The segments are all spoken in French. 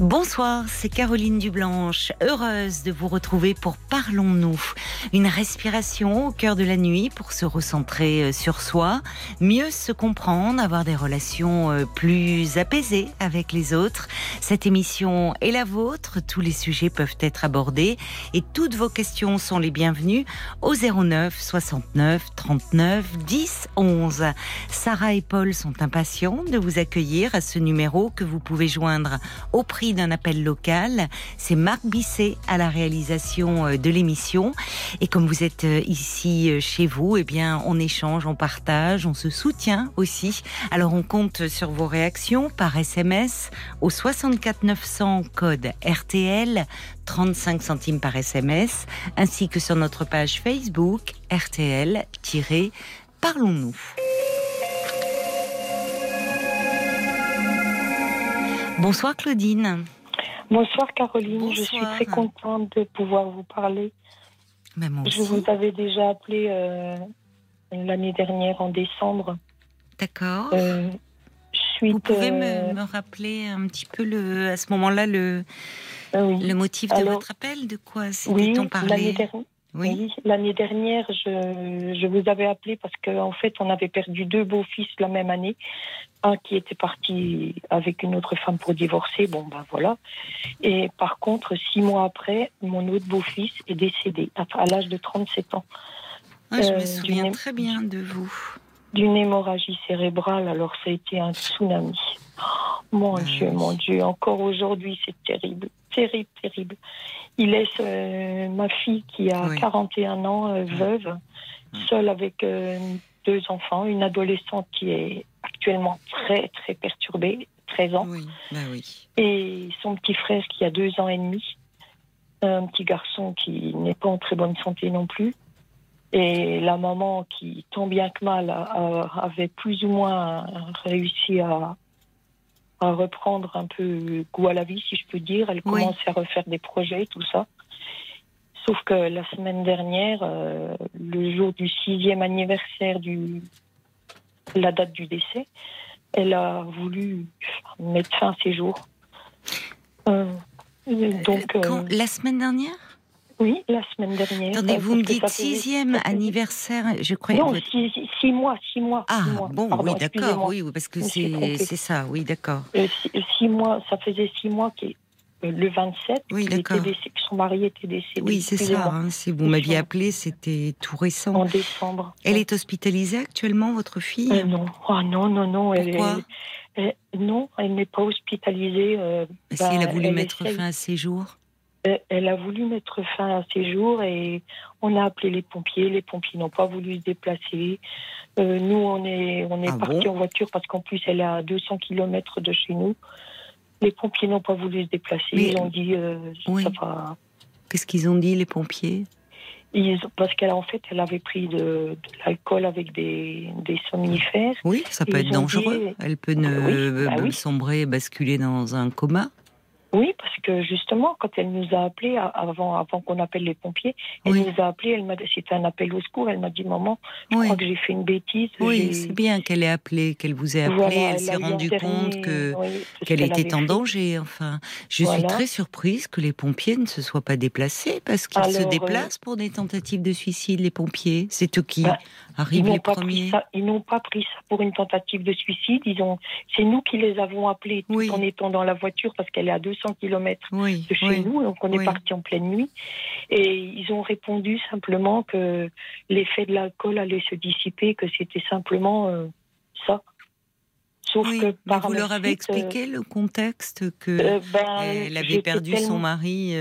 Bonsoir, c'est Caroline Dublanche, heureuse de vous retrouver pour Parlons-nous. Une respiration au cœur de la nuit pour se recentrer euh, sur soi, mieux se comprendre, avoir des relations euh, plus apaisées avec les autres. Cette émission est la vôtre, tous les sujets peuvent être abordés et toutes vos questions sont les bienvenues au 09 69 39 10 11. Sarah et Paul sont impatients de vous accueillir à ce numéro que vous pouvez joindre au prix d'un appel local. C'est Marc Bisset à la réalisation euh, de l'émission. Et comme vous êtes euh, ici euh, chez vous, eh bien, on échange, on partage, on se soutient aussi. Alors, on compte sur vos réactions par SMS au 64 900 code RTL, 35 centimes par SMS, ainsi que sur notre page Facebook RTL-Parlons-nous. Bonsoir Claudine. Bonsoir Caroline, je suis très contente de pouvoir vous parler. je vous avais déjà appelé euh, l'année dernière en décembre. D'accord. Euh, vous pouvez me, euh, rappeler un petit peu le, à ce moment-là le, le motif de votre appel? De quoi s'était-on parlé? Oui, l'année dernière, je, je, vous avais appelé parce qu'en en fait, on avait perdu deux beaux-fils la même année. Un qui était parti avec une autre femme pour divorcer, bon ben voilà. Et par contre, six mois après, mon autre beau-fils est décédé à, l'âge de 37 ans. Ah, je me euh, souviens très bien de vous. D'une hémorragie cérébrale, alors ça a été un tsunami. mon ah Dieu, mon Dieu, encore aujourd'hui, c'est terrible, terrible, terrible. Il laisse euh, ma fille qui a 41 ans, euh, veuve, seule avec euh, deux enfants, une adolescente qui est actuellement très très perturbée, 13 ans, bah et son petit frère qui a deux ans et demi, un petit garçon qui n'est pas en très bonne santé non plus. Et la maman qui, tant bien que mal, avait plus ou moins réussi à, à reprendre un peu goût à la vie, si je peux dire. Elle commençait à refaire des projets, tout ça. Sauf que la semaine dernière, euh, le jour du sixième anniversaire de la date du décès, elle a voulu mettre fin à ses jours. Euh, donc, euh, la semaine dernière? Oui, la semaine dernière. Attendez, vous me dites sixième anniversaire, je crois. Non, six, mois, six mois. Ah, bon, oui, d'accord, oui, parce que c'est ça, oui, d'accord. Euh, six, mois, ça faisait six mois que euh, le 27, oui, d'accord. son mari était décédé. Oui, c'est ça. Hein, si vous m'aviez appelé, c'était tout récent. En décembre. Elle est hospitalisée actuellement, votre fille? Euh, Non, oh, non, non, non. Pourquoi? elle, non, elle n'est pas hospitalisée. si elle a bah, voulu mettre fin à ses jours elle a voulu mettre fin à ses jours et on a appelé les pompiers. Les pompiers n'ont pas voulu se déplacer. Euh, nous, on est, on est ah partis en voiture parce qu'en plus, elle est à 200 km de chez nous. Les pompiers n'ont pas voulu se déplacer. Ils ont dit. Euh, Qu'est-ce qu'ils ont dit, les pompiers? Ils, Parce qu'elle, en fait, elle avait pris de, l'alcool avec des, des, somnifères. Oui, ça peut être dangereux. Elle peut ne, bah sombrer, basculer dans un coma. Oui, parce que justement, quand elle nous a appelé avant, avant qu'on appelle les pompiers, elle nous a appelé. Elle m'a, c'était un appel au secours. Elle m'a dit, maman, je crois que j'ai fait une bêtise. Oui, c'est bien qu'elle ait appelé, qu'elle vous ait appelé. elle, s'est rendue compte que qu'elle était en danger. Enfin, je suis très surprise que les pompiers ne se soient pas déplacés parce qu'ils se euh, déplacent pour des tentatives de suicide. Les pompiers, c'est eux qui bah, arrivent les premiers. ils n'ont pas pris ça pour une tentative de suicide. Ils ont, c'est nous qui les avons appelés tout en étant dans la voiture parce qu'elle est à 200 km de chez nous, donc on est parti en pleine nuit. Et ils ont répondu simplement que l'effet de l'alcool allait se dissiper, que c'était simplement euh, ça. Sauf que par vous leur avez expliqué euh, le contexte que euh, ben, elle avait perdu son mari.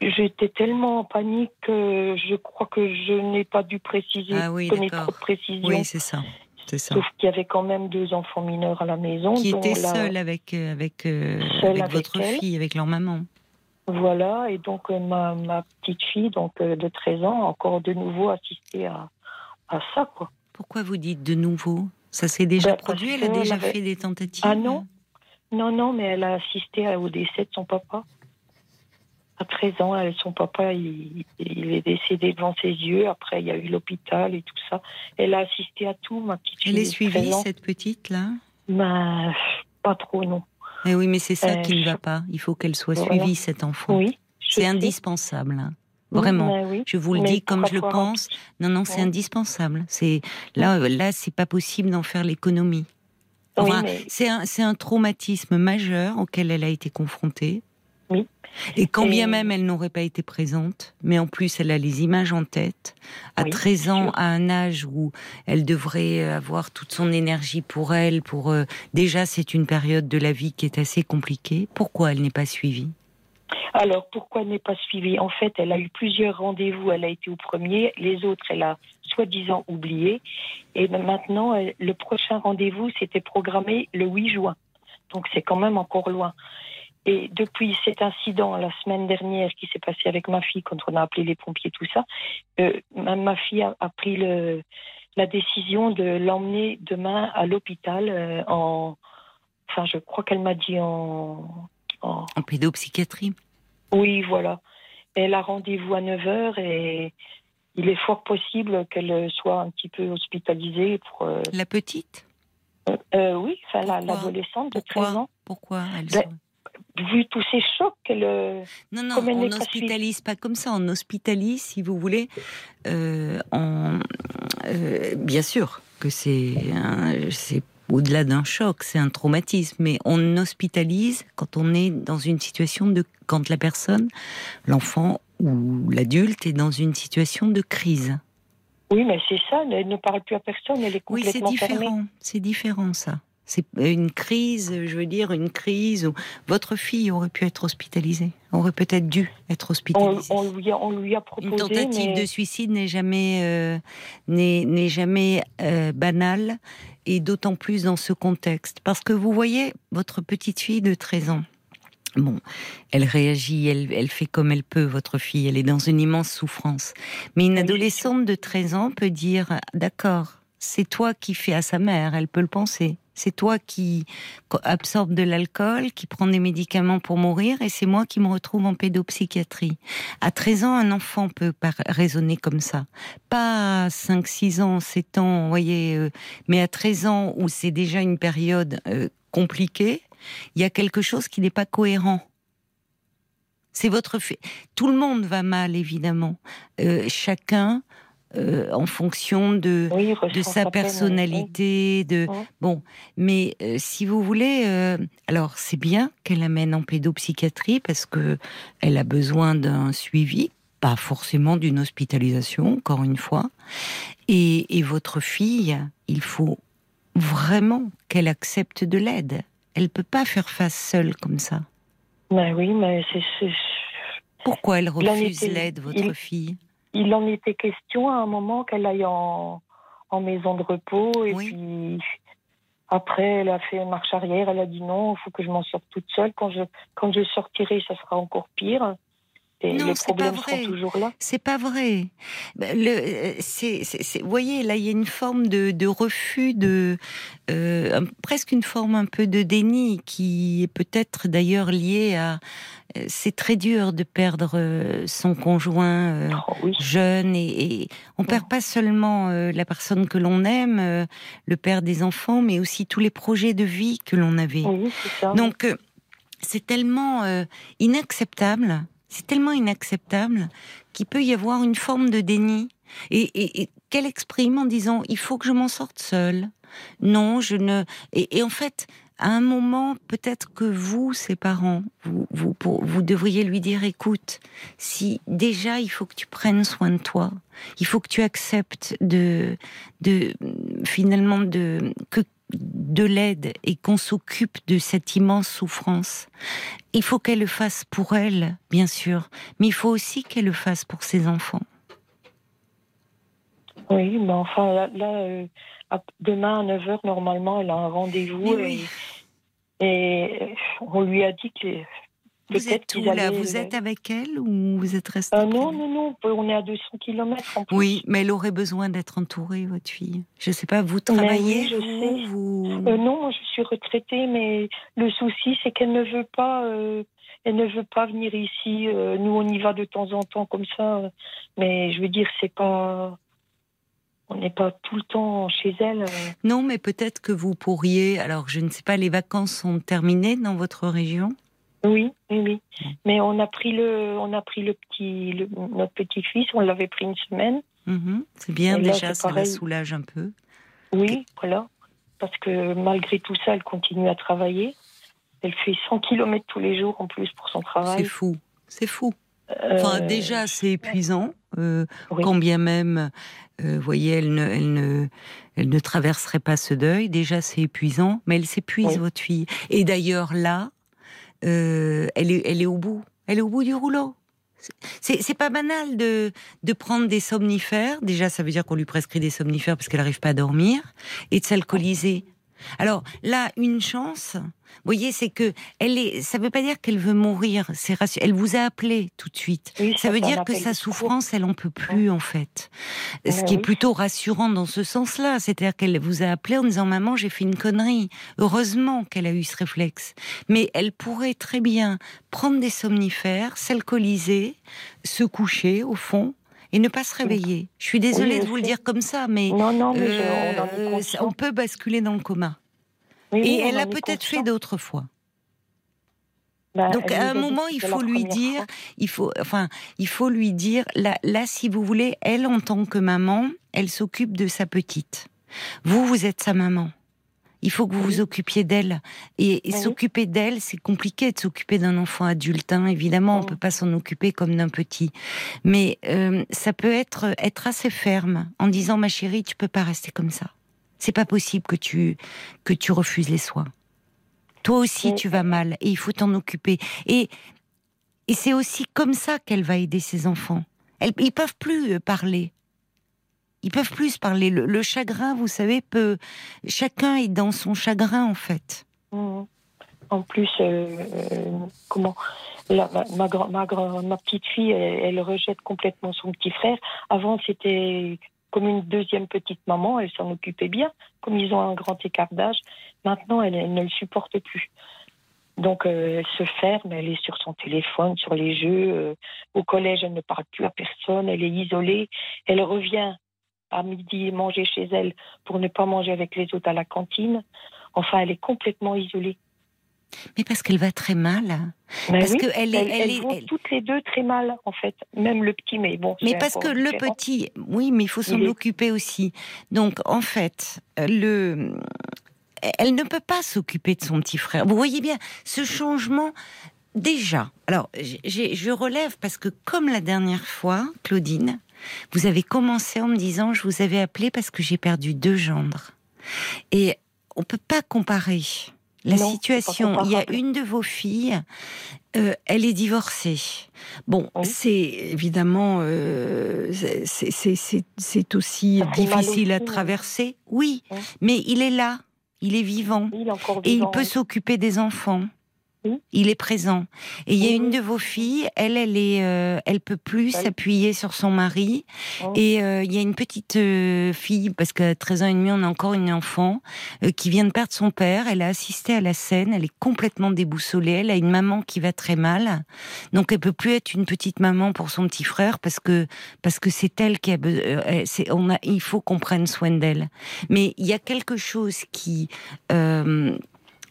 J'étais tellement en panique que je crois que je n'ai pas dû préciser, ah oui, trop de précision. Oui, c'est ça. Sauf qu'il y avait quand même deux enfants mineurs à la maison. Qui étaient seuls avec, euh, avec, euh, avec, votre fille, avec leur maman. Voilà, et donc euh, ma, ma, petite fille donc, de 13 ans a encore de nouveau assisté à, à ça. Quoi. Pourquoi vous dites de nouveau? Ça s'est déjà ben, produit Elle a déjà fait des tentatives? Ah non? Non, non, mais elle a assisté au décès de son papa. À 13 ans, elle, son papa, il, il, est décédé devant ses yeux. Après, il y a eu l'hôpital et tout ça. Elle a assisté à tout, ma petite Elle est suivie, cette petite-là ben, Pas trop, non. Eh oui, mais c'est ça euh, qui ne va pas. Il faut qu'elle soit suivie, cet enfant. Oui. C'est indispensable. Hein. Vraiment, oui. je vous le dis comme je le pense. Non, non, c'est indispensable. C'est là, là, c'est pas possible d'en faire l'économie. Enfin, c'est un, un, traumatisme majeur auquel elle a été confrontée. Oui. Et quand bien même elle n'aurait pas été présente, mais en plus elle a les images en tête, à 13 ans, à un âge où elle devrait avoir toute son énergie pour elle, pour euh, déjà c'est une période de la vie qui est assez compliquée. Pourquoi elle n'est pas suivie? Alors, pourquoi elle n'est pas suivie? En fait, elle a eu plusieurs rendez-vous. Elle a été au premier. Les autres, elle a soi-disant oublié. Et maintenant, le prochain rendez-vous, c'était programmé le 8 juin. Donc, c'est quand même encore loin. Et depuis cet incident la semaine dernière qui s'est passé avec ma fille, quand on a appelé les pompiers, tout ça, euh, ma fille a, pris le, la décision de l'emmener demain à l'hôpital euh, en. Enfin, je crois qu'elle m'a dit en, en. En pédopsychiatrie oui, voilà. Elle a rendez-vous à 9h et il est fort possible qu'elle soit un petit peu hospitalisée pour. Euh, la petite? Euh, Oui, enfin l'adolescente de 13 ans. Pourquoi elle ben, Vu tous ces chocs qu'elle. Non, non, on n'hospitalise pas, comme ça. On hospitalise, si vous voulez, en, bien sûr que c'est c'est au-delà d'un choc, c'est un traumatisme, mais on hospitalise quand on est dans une situation de, quand la personne, l'enfant ou l'adulte est dans une situation de crise. Oui, mais c'est ça, elle ne parle plus à personne, elle est complètement Oui, c'est différent, c'est différent ça. C'est une crise, je veux dire, une crise où votre fille aurait pu être hospitalisée, aurait peut-être dû être hospitalisée. On, lui, a, on lui, a, proposé. Une tentative de suicide n'est jamais, euh, n'est jamais euh, banale, et d'autant plus dans ce contexte. Parce que vous voyez, votre petite fille de 13 ans, Bon, elle réagit, elle, elle, fait comme elle peut, votre fille, elle est dans une immense souffrance. Mais une adolescente de 13 ans peut dire, d'accord, c'est toi qui fais à sa mère, elle peut le penser. C'est toi qui absorbe de l'alcool, qui prend des médicaments pour mourir, et c'est moi qui me retrouve en pédopsychiatrie. À 13 ans, un enfant peut raisonner comme ça. Pas 5, 6 ans, 7 ans, vous voyez, euh, mais à 13 ans, où c'est déjà une période euh, compliquée, il y a quelque chose qui n'est pas cohérent. C'est votre. Tout le monde va mal, évidemment. Euh, chacun euh, en fonction de, de sa personnalité, de bon. Mais euh, si vous voulez, euh, alors c'est bien qu'elle amène en pédopsychiatrie parce que elle a besoin d'un suivi, pas forcément d'une hospitalisation, encore une fois. Et, et votre fille, il faut vraiment qu'elle accepte de l'aide. Elle peut pas faire face seule comme ça. Ben oui, mais c'est. Pourquoi elle refuse l'aide, votre fille? Il en était question à un moment qu'elle aille en, maison de repos et puis après elle a fait marche arrière, elle a dit non, il faut que je m'en sorte toute seule. Quand je, quand je sortirai, ça sera encore pire. Et non, les problèmes sont toujours là. C'est pas vrai. Le, c'est, vous voyez, là, il y a une forme de, de refus, de euh, presque une forme un peu de déni qui est peut-être d'ailleurs liée à. Euh, c'est très dur de perdre euh, son conjoint oh, jeune et, et, on perd pas seulement la personne que l'on aime, le père des enfants, mais aussi tous les projets de vie que l'on avait. Oui, ça. Donc c'est tellement inacceptable c'est tellement inacceptable qu'il peut y avoir une forme de déni et, qu'elle exprime en disant il faut que je m'en sorte seule. Non, je ne. Et, en fait, à un moment, peut-être que vous, ses parents, vous, vous, vous devriez lui dire écoute, si déjà il faut que tu prennes soin de toi, il faut que tu acceptes de, de finalement de que de l'aide et qu'on s'occupe de cette immense souffrance, il faut qu'elle le fasse pour elle, bien sûr, mais il faut aussi qu'elle le fasse pour ses enfants. Oui, mais enfin, là, euh, demain à 9h, normalement, elle a un rendez-vous et, on lui a dit que Vous êtes où là? Vous êtes avec elle ou vous êtes resté Euh, non, non, non, on est à 200 km en plus. Oui, mais elle aurait besoin d'être entourée, votre fille. Je sais pas, vous travaillez oui, je vous, sais. vous- Euh, non, moi, je suis retraitée, mais le souci, c'est qu'elle ne veut pas, euh, elle ne veut pas venir ici. Nous, on y va de temps en temps comme ça, mais je veux dire, c'est pas, on n'est pas tout le temps chez elle. Non, mais peut-être que vous pourriez. Alors, je ne sais pas, les vacances sont terminées dans votre région? Oui, oui, oui. Mais on a pris le, on a pris le petit, le- notre petit fils, on l'avait pris une semaine. Mhm, C'est bien Et déjà, c'est ça la soulage un peu. Oui, voilà. Parce que malgré tout ça, elle continue à travailler. Elle fait 100 km tous les jours en plus pour son C'est travail. fou, c'est fou. Enfin, Euh, déjà, c'est épuisant. euh, oui. Quand bien même, euh, vous voyez, elle ne, elle, ne, elle ne traverserait pas ce deuil. Déjà, c'est épuisant, mais elle s'épuise, Oui. votre fille. Et d'ailleurs, là, euh, elle, est, elle est au bout. Elle est au bout du rouleau. C'est pas banal de, de prendre des somnifères. Déjà, ça veut dire qu'on lui prescrit des somnifères parce qu'elle n'arrive pas à dormir. Et de s'alcooliser. Alors là, une chance, vous voyez, c'est que elle est. Ça veut pas dire qu'elle veut mourir. C'est rassu- Elle vous a appelé tout de suite. Oui, Ça veut dire que sa souffrance, elle en peut plus en fait. Ce Ouais, qui est plutôt rassurant dans ce sens-là, c'est-à-dire qu'elle vous a appelé en disant maman, j'ai fait une connerie. Heureusement qu'elle a eu ce réflexe. Mais elle pourrait très bien prendre des somnifères, s'alcooliser, se coucher au fond et ne pas se réveiller. Je suis désolée Oui, de vous le dire comme ça, mais Non, non, mais je- on en est euh, on peut basculer dans le coma. Oui, oui, Et elle en a est peut-être fait d'autres fois. Bah, Donc à un moment, il faut la lui dire, fois. il faut, enfin, il faut lui dire, là, là, si vous voulez, elle en tant que maman, elle s'occupe de sa petite. Vous, vous êtes sa maman. Il faut que vous vous occupiez d'elle. Et, et Oui. s'occuper d'elle, c'est compliqué de s'occuper d'un enfant adulte. hein. Évidemment, on Oui. peut pas s'en occuper comme d'un petit. Mais euh, ça peut être être assez ferme en disant, ma chérie, tu peux pas rester comme ça. C'est pas possible que tu que tu refuses les soins. Toi aussi, Oui. tu vas mal et il faut t'en occuper. Et et c'est aussi comme ça qu'elle va aider ses enfants. Elles, ils peuvent plus euh, parler. Ils peuvent plus parler. Le, chagrin, vous savez, peut. Chacun est dans son chagrin, en fait. Mhm. En plus, euh, euh, comment la- ma, ma, petite fille, elle, rejette complètement son petit frère. Avant, c'était comme une deuxième petite maman, elle s'en occupait bien, comme ils ont un grand écart d'âge. Maintenant, elle, ne le supporte plus. Donc, euh, elle se ferme, elle est sur son téléphone, sur les jeux. au collège, elle ne parle plus à personne, elle est isolée. Elle revient à midi manger chez elle pour ne pas manger avec les autres à la cantine. Enfin, elle est complètement isolée. Mais parce qu'elle va très mal. Ben Parce oui, est. elles, Elle elles est vont elle- toutes les deux très mal, en fait. Même le petit, mais bon. Mais parce que le petit, oui, mais il faut s'en est- occuper aussi. Donc, en fait, le, elle ne peut pas s'occuper de son petit frère. Vous voyez bien, ce changement, déjà. Alors, je relève parce que, comme la dernière fois, Claudine, vous avez commencé en me disant, je vous avais appelé parce que j'ai perdu deux gendres. Et on peut pas comparer. La Non, situation, il y a une de vos filles, euh, elle est divorcée. Bon, Oui. c'est évidemment, euh, c'est- aussi difficile à aussi, hein. traverser. Oui, Oui. mais il est là, il est vivant. Il est encore Et il peut oui. s'occuper des enfants. Il est présent. Et il y a une oui. de vos filles, elle, elle est, euh, elle peut plus s'appuyer sur son mari. Oui. Et euh, il y a une petite euh, fille, parce qu'à 13 ans et demi, on a encore une enfant, qui vient de perdre son père. Elle a assisté à la scène. Elle est complètement déboussolée. Elle a une maman qui va très mal. Donc elle peut plus être une petite maman pour son petit frère parce que parce que c'est elle qui a besoin. c'est- on a, il faut qu'on prenne soin d'elle. Mais il y a quelque chose qui,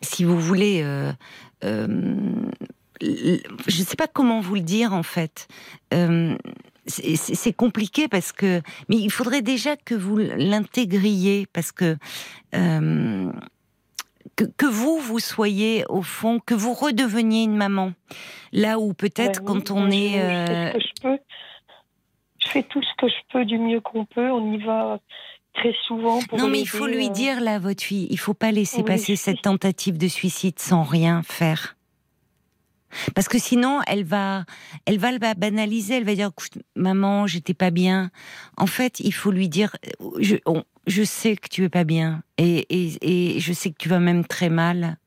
si vous voulez. euh, euh, je ne sais pas comment vous le dire en fait. Euh, c'est compliqué parce que, mais il faudrait déjà que vous l'intégriez parce que, que que vous vous soyez au fond, que vous redeveniez une maman. Là où peut-être Ben oui, quand on est, je- Je fais ce que je peux. Je fais tout ce que je peux du mieux qu'on peut. On y va très souvent pour non mais il faut lui euh, dire là, votre fille, il faut pas laisser Oui, passer cette tentative de suicide sans rien faire. Parce que sinon, elle va, elle va le banaliser. Elle va dire, Écoute, maman, j'étais pas bien. En fait, il faut lui dire, je, on- je sais que tu es pas bien, et, et, et je sais que tu vas même très mal.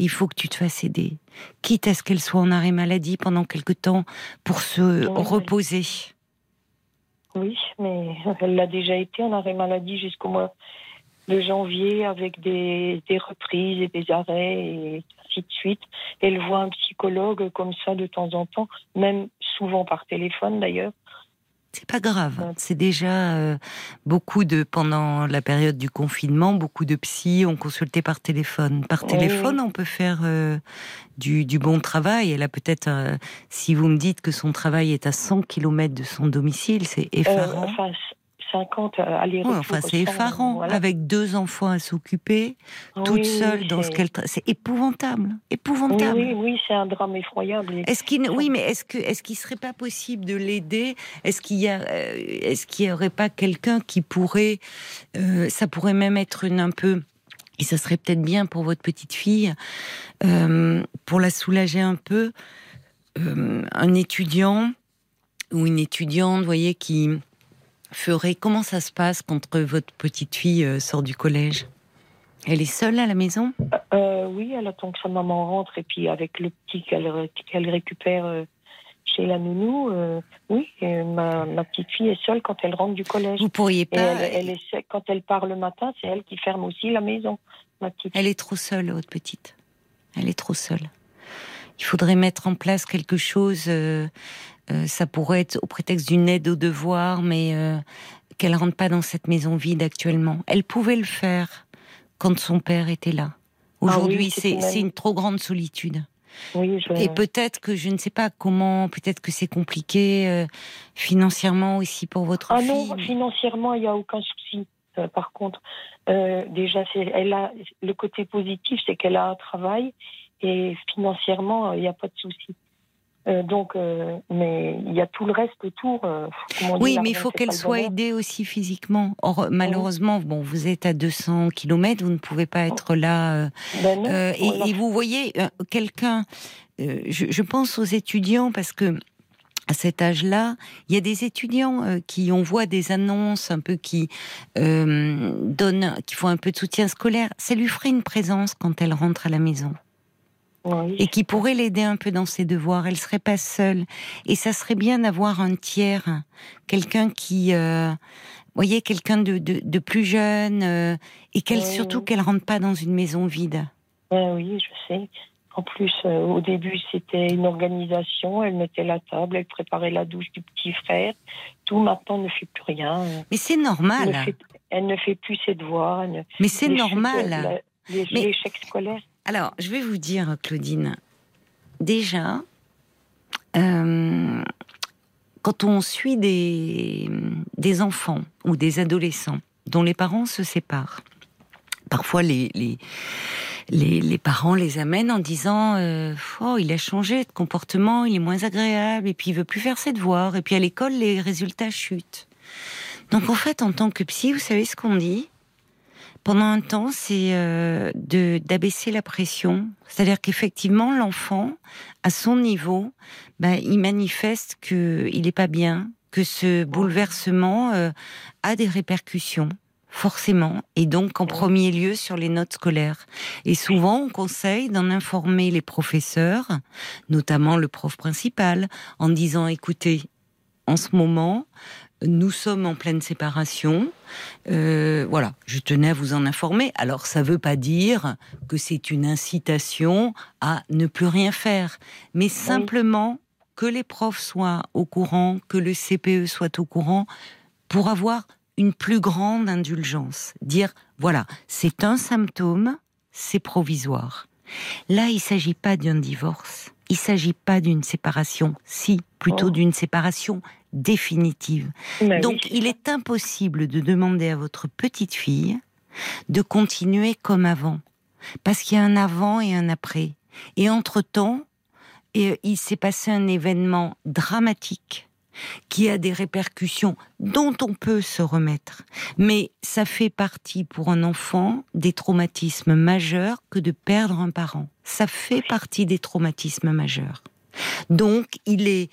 Il faut que tu te fasses aider, quitte à ce qu'elle soit en arrêt maladie pendant quelque temps pour se reposer. Oui, mais elle l'a déjà été en arrêt maladie jusqu'au mois de janvier avec des, reprises et des arrêts et ainsi de suite. Elle voit un psychologue comme ça de temps en temps, même souvent par téléphone d'ailleurs. C'est pas grave. C'est déjà euh, beaucoup de pendant la période du confinement, beaucoup de psy ont consulté par téléphone. Par téléphone, on peut faire euh, du, du, bon travail. Elle a peut-être, euh, si vous me dites que son travail est à 100 km de son domicile, c'est effarant. 50 euh, aller-retour. enfin, c'est effarant. Avec deux enfants à s'occuper, toute seule dans ce qu'elle. C'est épouvantable. Épouvantable. Oui, oui, c'est un drame effroyable. Est-ce qu'il, oui, mais est-ce que, est-ce qu'il serait pas possible de l'aider? Est-ce qu'il y a, euh, est-ce qu'il y aurait pas quelqu'un qui pourrait, euh, ça pourrait même être une un peu, et ça serait peut-être bien pour votre petite fille, pour la soulager un peu, un étudiant ou une étudiante, vous voyez, qui ferait Comment ça se passe quand votre petite fille euh, sort du collège? Elle est seule à la maison? Euh, Oui, elle attend que sa maman rentre et puis avec le petit qu'elle récupère euh, chez la nounou, oui, ma, petite fille est seule quand elle rentre du collège. Vous pourriez pas. elle, est, quand elle part le matin, c'est elle qui ferme aussi la maison. Ma petite. Elle est trop seule, votre petite. Elle est trop seule. Il faudrait mettre en place quelque chose euh, ça pourrait être au prétexte d'une aide au devoir, mais euh, qu'elle rentre pas dans cette maison vide actuellement. Elle pouvait le faire quand son père était là. Ah Aujourd'hui, c'est une trop grande solitude. Et peut-être que je ne sais pas comment, peut-être que c'est compliqué euh, financièrement aussi pour votre ah fille. Ah non, financièrement, il n'y a aucun souci. par contre, déjà, elle a le côté positif, c'est qu'elle a un travail et financièrement, il n'y a pas de souci. Euh, donc, euh, mais il y a tout le reste autour. Euh, oui, mais il faut qu'elle soit aidée aussi physiquement. Or, malheureusement, bon, vous êtes à 200 km, vous ne pouvez pas être là. Ben et, vous voyez quelqu'un. Je, je, pense aux étudiants parce que à cet âge-là, il y a des étudiants qui on voit des annonces un peu qui donnent, qui font un peu de soutien scolaire. Ça lui ferait une présence quand elle rentre à la maison et qui pourrait l'aider un peu dans ses devoirs. Elle serait pas seule. Et ça serait bien d'avoir un tiers, quelqu'un qui, euh, voyez, quelqu'un de, de, plus jeune euh, et qu'elle surtout qu'elle rentre pas dans une maison vide. oui, je sais. En plus, euh, au début, c'était une organisation. Elle mettait la table, elle préparait la douche du petit frère. Tout maintenant ne fait plus rien. Mais c'est normal. Elle ne, fait, plus ses devoirs. Mais c'est normal. Les, échecs scolaires. Alors, je vais vous dire, Claudine, déjà, euh, quand on suit des, des enfants ou des adolescents dont les parents se séparent, parfois les, les, les, parents les amènent en disant euh, Oh, il a changé de comportement, il est moins agréable, et puis il veut plus faire ses devoirs, et puis à l'école, les résultats chutent. Donc en fait, en tant que psy, vous savez ce qu'on dit? Pendant un temps, c'est euh, d'abaisser la pression. C'est-à-dire qu'effectivement, l'enfant, à son niveau, ben, il manifeste qu'il n'est pas bien, que ce bouleversement euh, a des répercussions forcément, et donc en premier lieu sur les notes scolaires. Et souvent, on conseille d'en informer les professeurs, notamment le prof principal, en disant, écoutez, en ce moment, nous sommes en pleine séparation. Euh, voilà, je tenais à vous en informer. Alors, ça ne veut pas dire que c'est une incitation à ne plus rien faire, mais simplement que les profs soient au courant, que le CPE soit au courant, pour avoir une plus grande indulgence. Dire, voilà, c'est un symptôme, c'est provisoire. Là, il ne s'agit pas d'un divorce, il ne s'agit pas d'une séparation, si, plutôt oh. d'une séparation définitive. Donc il est impossible de demander à votre petite fille de continuer comme avant, parce qu'il y a un avant et un après. Et entre-temps, il s'est passé un événement dramatique qui a des répercussions dont on peut se remettre. Mais ça fait partie pour un enfant des traumatismes majeurs que de perdre un parent. Ça fait partie des traumatismes majeurs. Donc il est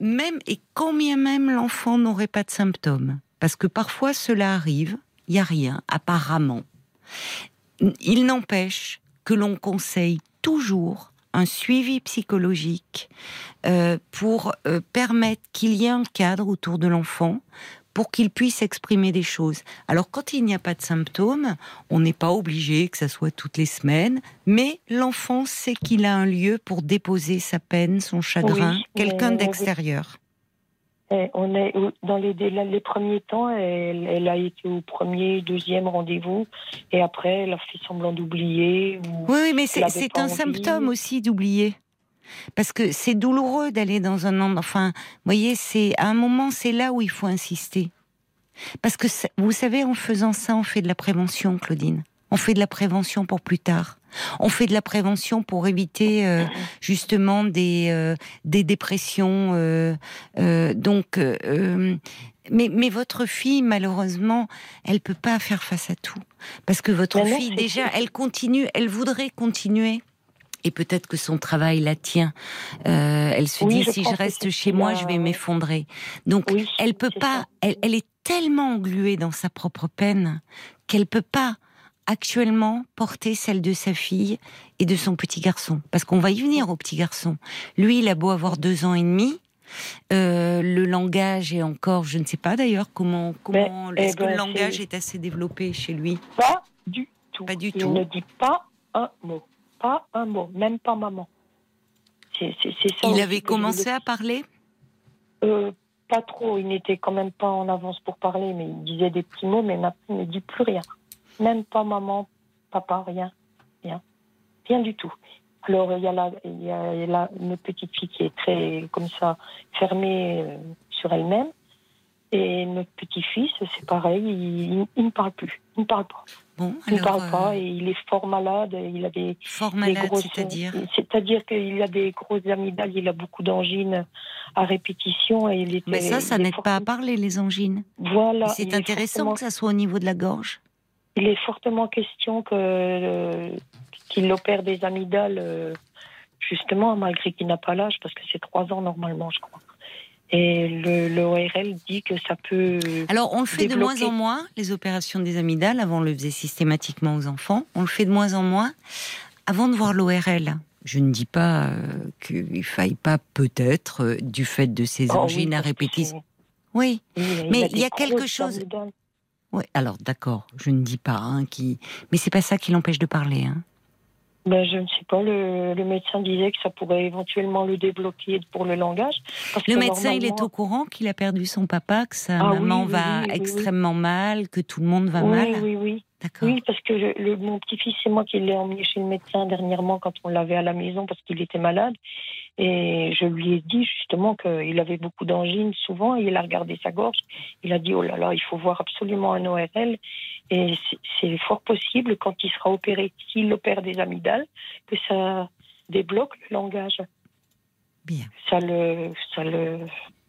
même et combien même l'enfant n'aurait pas de symptômes, parce que parfois cela arrive, il n'y a rien, apparemment. Il n'empêche que l'on conseille toujours un suivi psychologique euh, pour euh, permettre qu'il y ait un cadre autour de l'enfant pour qu'il puisse exprimer des choses. Alors quand il n'y a pas de symptômes, on n'est pas obligé que ça soit toutes les semaines, mais l'enfant sait qu'il a un lieu pour déposer sa peine, son chagrin, Oui, quelqu'un d'extérieur. Et on est dans les, les premiers temps, elle, elle a été au premier, deuxième rendez-vous, et après, elle a fait semblant d'oublier. ou- Oui, oui, mais c'est un envie. symptôme aussi d'oublier. Parce que c'est douloureux d'aller dans un endroit. Enfin, vous voyez, c'est à un moment, c'est là où il faut insister. Parce que vous savez, en faisant ça, on fait de la prévention, Claudine. On fait de la prévention pour plus tard. On fait de la prévention pour éviter euh, justement des euh, des dépressions. euh, donc, mais mais votre fille, malheureusement, elle peut pas faire face à tout parce que votre Mais fille déjà, elle continue, elle voudrait continuer. Et peut-être que son travail la tient. Elle se Oui, dit je si je reste chez moi, je vais m'effondrer. Donc Oui, elle peut pas. Elle, elle est tellement engluée dans sa propre peine qu'elle peut pas actuellement porter celle de sa fille et de son petit garçon. Parce qu'on va y venir au petit garçon. Lui, il a beau avoir deux ans et demi. euh, le langage est encore, je ne sais pas d'ailleurs comment, comment eh est-ce que ben, le langage est assez développé chez lui? Pas du tout. Pas du il tout. ne dit pas un mot. Pas un mot, même pas maman. C'est c'est- c'est ça. Il avait commencé à parler? Euh, Pas trop. Il n'était quand même pas en avance pour parler, mais il disait des petits mots, mais maintenant il ne dit plus rien. Même pas maman, papa, rien. Rien. Rien du tout. Alors il y a, la, il y a la- une petite fille qui est très, comme ça, fermée euh, sur elle-même. Et notre petit-fils, c'est pareil, il, ne parle plus. Il ne parle pas. Bon, Il ne parle pas euh, et il est fort malade. Il a des, fort des malade, grosses- c'est-à-dire C'est-à-dire qu'il a des grosses amygdales, il a beaucoup d'angines à répétition et il était. Mais ça, ça n'aide pas à parler les angines. Voilà. C'est intéressant fortement- que ça soit au niveau de la gorge. Il est fortement question que euh, qu'il opère des amygdales, euh, justement, malgré qu'il n'a pas l'âge, parce que c'est trois ans normalement, je crois. Et le, le ORL dit que ça peut. Alors, on le fait de moins en moins, les opérations des amygdales. Avant, on le faisait systématiquement aux enfants. On le fait de moins en moins. Avant de voir l'ORL, je ne dis pas euh, qu'il faille pas, peut-être, euh, du fait de ces Oh oui, angines à parce que répétition. Oui, oui, Mais il y a quelque chose- amygdales. Oui. Alors, d'accord, je ne dis pas hein, qui. Mais c'est pas ça qui l'empêche de parler. Hein. Ben, je ne sais pas, le, le médecin disait que ça pourrait éventuellement le débloquer pour le langage. parce Le que médecin, il est au courant qu'il a perdu son papa, que sa Ah oui, maman oui, va oui, oui, oui. extrêmement mal, que tout le monde va oui, mal? Oui, oui. D'accord. Oui, parce que le- mon petit-fils, c'est moi qui l'ai emmené chez le médecin dernièrement quand on l'avait à la maison parce qu'il était malade. Et je lui ai dit justement qu'il avait beaucoup d'angines souvent et il a regardé sa gorge. Il a dit Oh là là, il faut voir absolument un ORL. Et c'est- c'est fort possible quand il sera opéré, s'il opère des amygdales, que ça débloque le langage. Bien, Ça le, ça le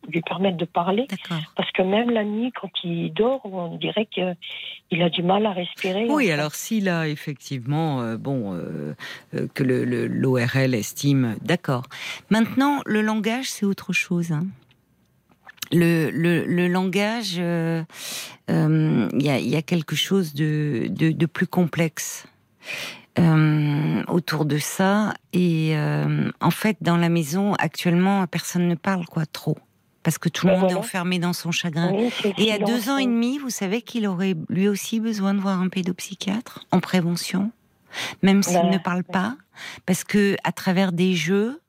lui permette de parler. Parce que même la nuit, quand il dort, on dirait qu'il a du mal à respirer. Oui, alors s'il a effectivement, euh, bon, euh, euh, que le- le- l'ORL estime, d'accord. Maintenant, le langage, c'est autre chose. hein. Le, le- le langage, il y, a, il y a quelque chose de, de- de plus complexe euh, autour de ça. Et euh, en fait, dans la maison, actuellement, personne ne parle quoi trop. Parce que tout le Ben monde est enfermé dans son chagrin. oui, le Et à deux ans et demi, vous savez qu'il aurait lui aussi besoin de voir un pédopsychiatre en prévention, même s'il Ben, ne parle pas, parce que à travers des jeux,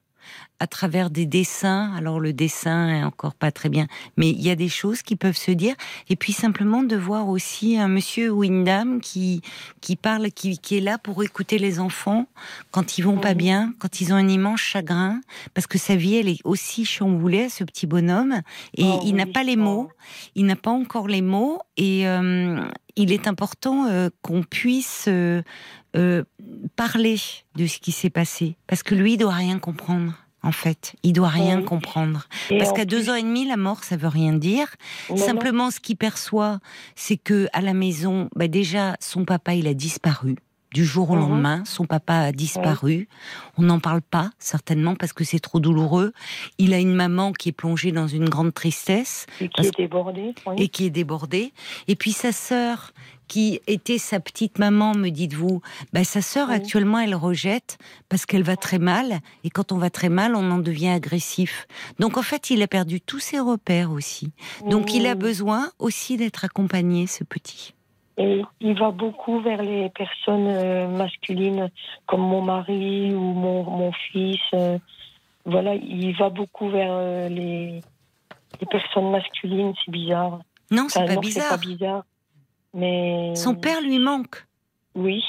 à travers des dessins, alors le dessin est encore pas très bien, mais il y a des choses qui peuvent se dire, et puis simplement de voir aussi un monsieur ou une dame qui qui parle, qui, qui est là pour écouter les enfants quand ils vont pas bien, quand ils ont un immense chagrin, parce que sa vie elle est aussi chamboulée, ce petit bonhomme, et Oh il n'a pas les oh. mots il n'a pas encore les mots. Et euh, il est important euh, qu'on puisse euh, euh, parler de ce qui s'est passé. Parce que lui il doit rien comprendre en fait il doit rien Oui. comprendre Et parce qu'à deux ans et demi la mort ça veut rien dire non, simplement ce qu'il perçoit c'est que à la maison bah déjà son papa il a disparu du jour au Mhm. lendemain, son papa a disparu. On n'en parle pas, certainement, parce que c'est trop douloureux. Il a une maman qui est plongée dans une grande tristesse et qui est débordé. oui. et qui est débordée. Et puis sa sœur, qui était sa petite maman, me dites-vous, bah, sa sœur Oui. actuellement elle rejette parce qu'elle va très mal et quand on va très mal, on en devient agressif. Donc en fait, il a perdu tous ses repères aussi. Donc il a besoin aussi d'être accompagné, ce petit. Et il va beaucoup vers les personnes euh, masculines, comme mon mari ou mon, mon fils. euh, voilà, il va beaucoup vers euh, les, les personnes masculines, c'est bizarre. Non, c'est Enfin, pas non, bizarre. pas bizarre. Mais Son père lui manque. oui,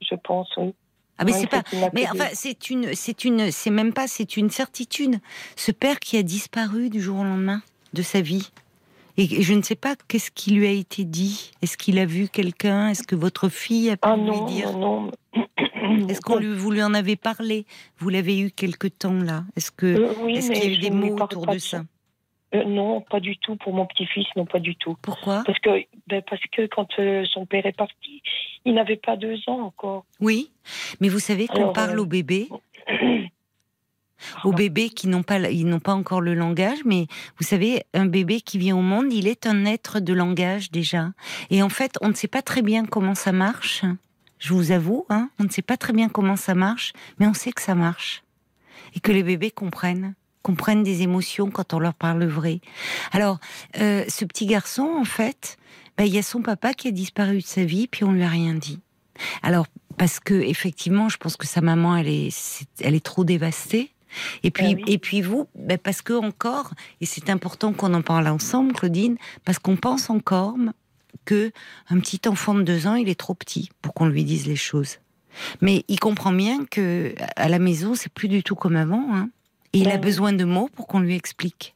je pense, oui. Ah mais c'est pas. Mais enfin, c'est une, c'est une, c'est même pas, c'est une certitude. Ce père qui a disparu du jour au lendemain de sa vie. Et je ne sais pas qu'est-ce qui lui a été dit. Est-ce qu'il a vu quelqu'un? Est-ce que votre fille a pu Ah lui non, dire? non, non. Est-ce qu'on lui, vous lui en avez parlé? Vous l'avez eu quelque temps là? Est-ce que, Euh, oui, est-ce qu'il y a eu des lui mots autour de ça Euh, non, pas du tout. Pour mon petit-fils, non, pas du tout. Pourquoi Parce que, ben, parce que quand euh, son père est parti, il n'avait pas deux ans encore. Oui, mais vous savez qu'on parle euh, aux bébés, aux bébés qui n'ont pas, ils n'ont pas encore le langage, mais vous savez, un bébé qui vient au monde, il est un être de langage déjà. Et en fait, on ne sait pas très bien comment ça marche. Je vous avoue, hein, on ne sait pas très bien comment ça marche, mais on sait que ça marche et que les bébés comprennent comprennent des émotions quand on leur parle vrai. Alors, euh, ce petit garçon, en fait, ben, il y a son papa qui a disparu de sa vie, puis on lui a rien dit. Alors, parce que effectivement, je pense que sa maman, elle est, elle est trop dévastée. Et puis, Ah oui. et puis vous, ben parce que encore, et c'est important qu'on en parle ensemble, Claudine, parce qu'on pense encore que un petit enfant de deux ans, il est trop petit pour qu'on lui dise les choses. Mais il comprend bien que à la maison, c'est plus du tout comme avant. Hein. Et il a besoin de mots pour qu'on lui explique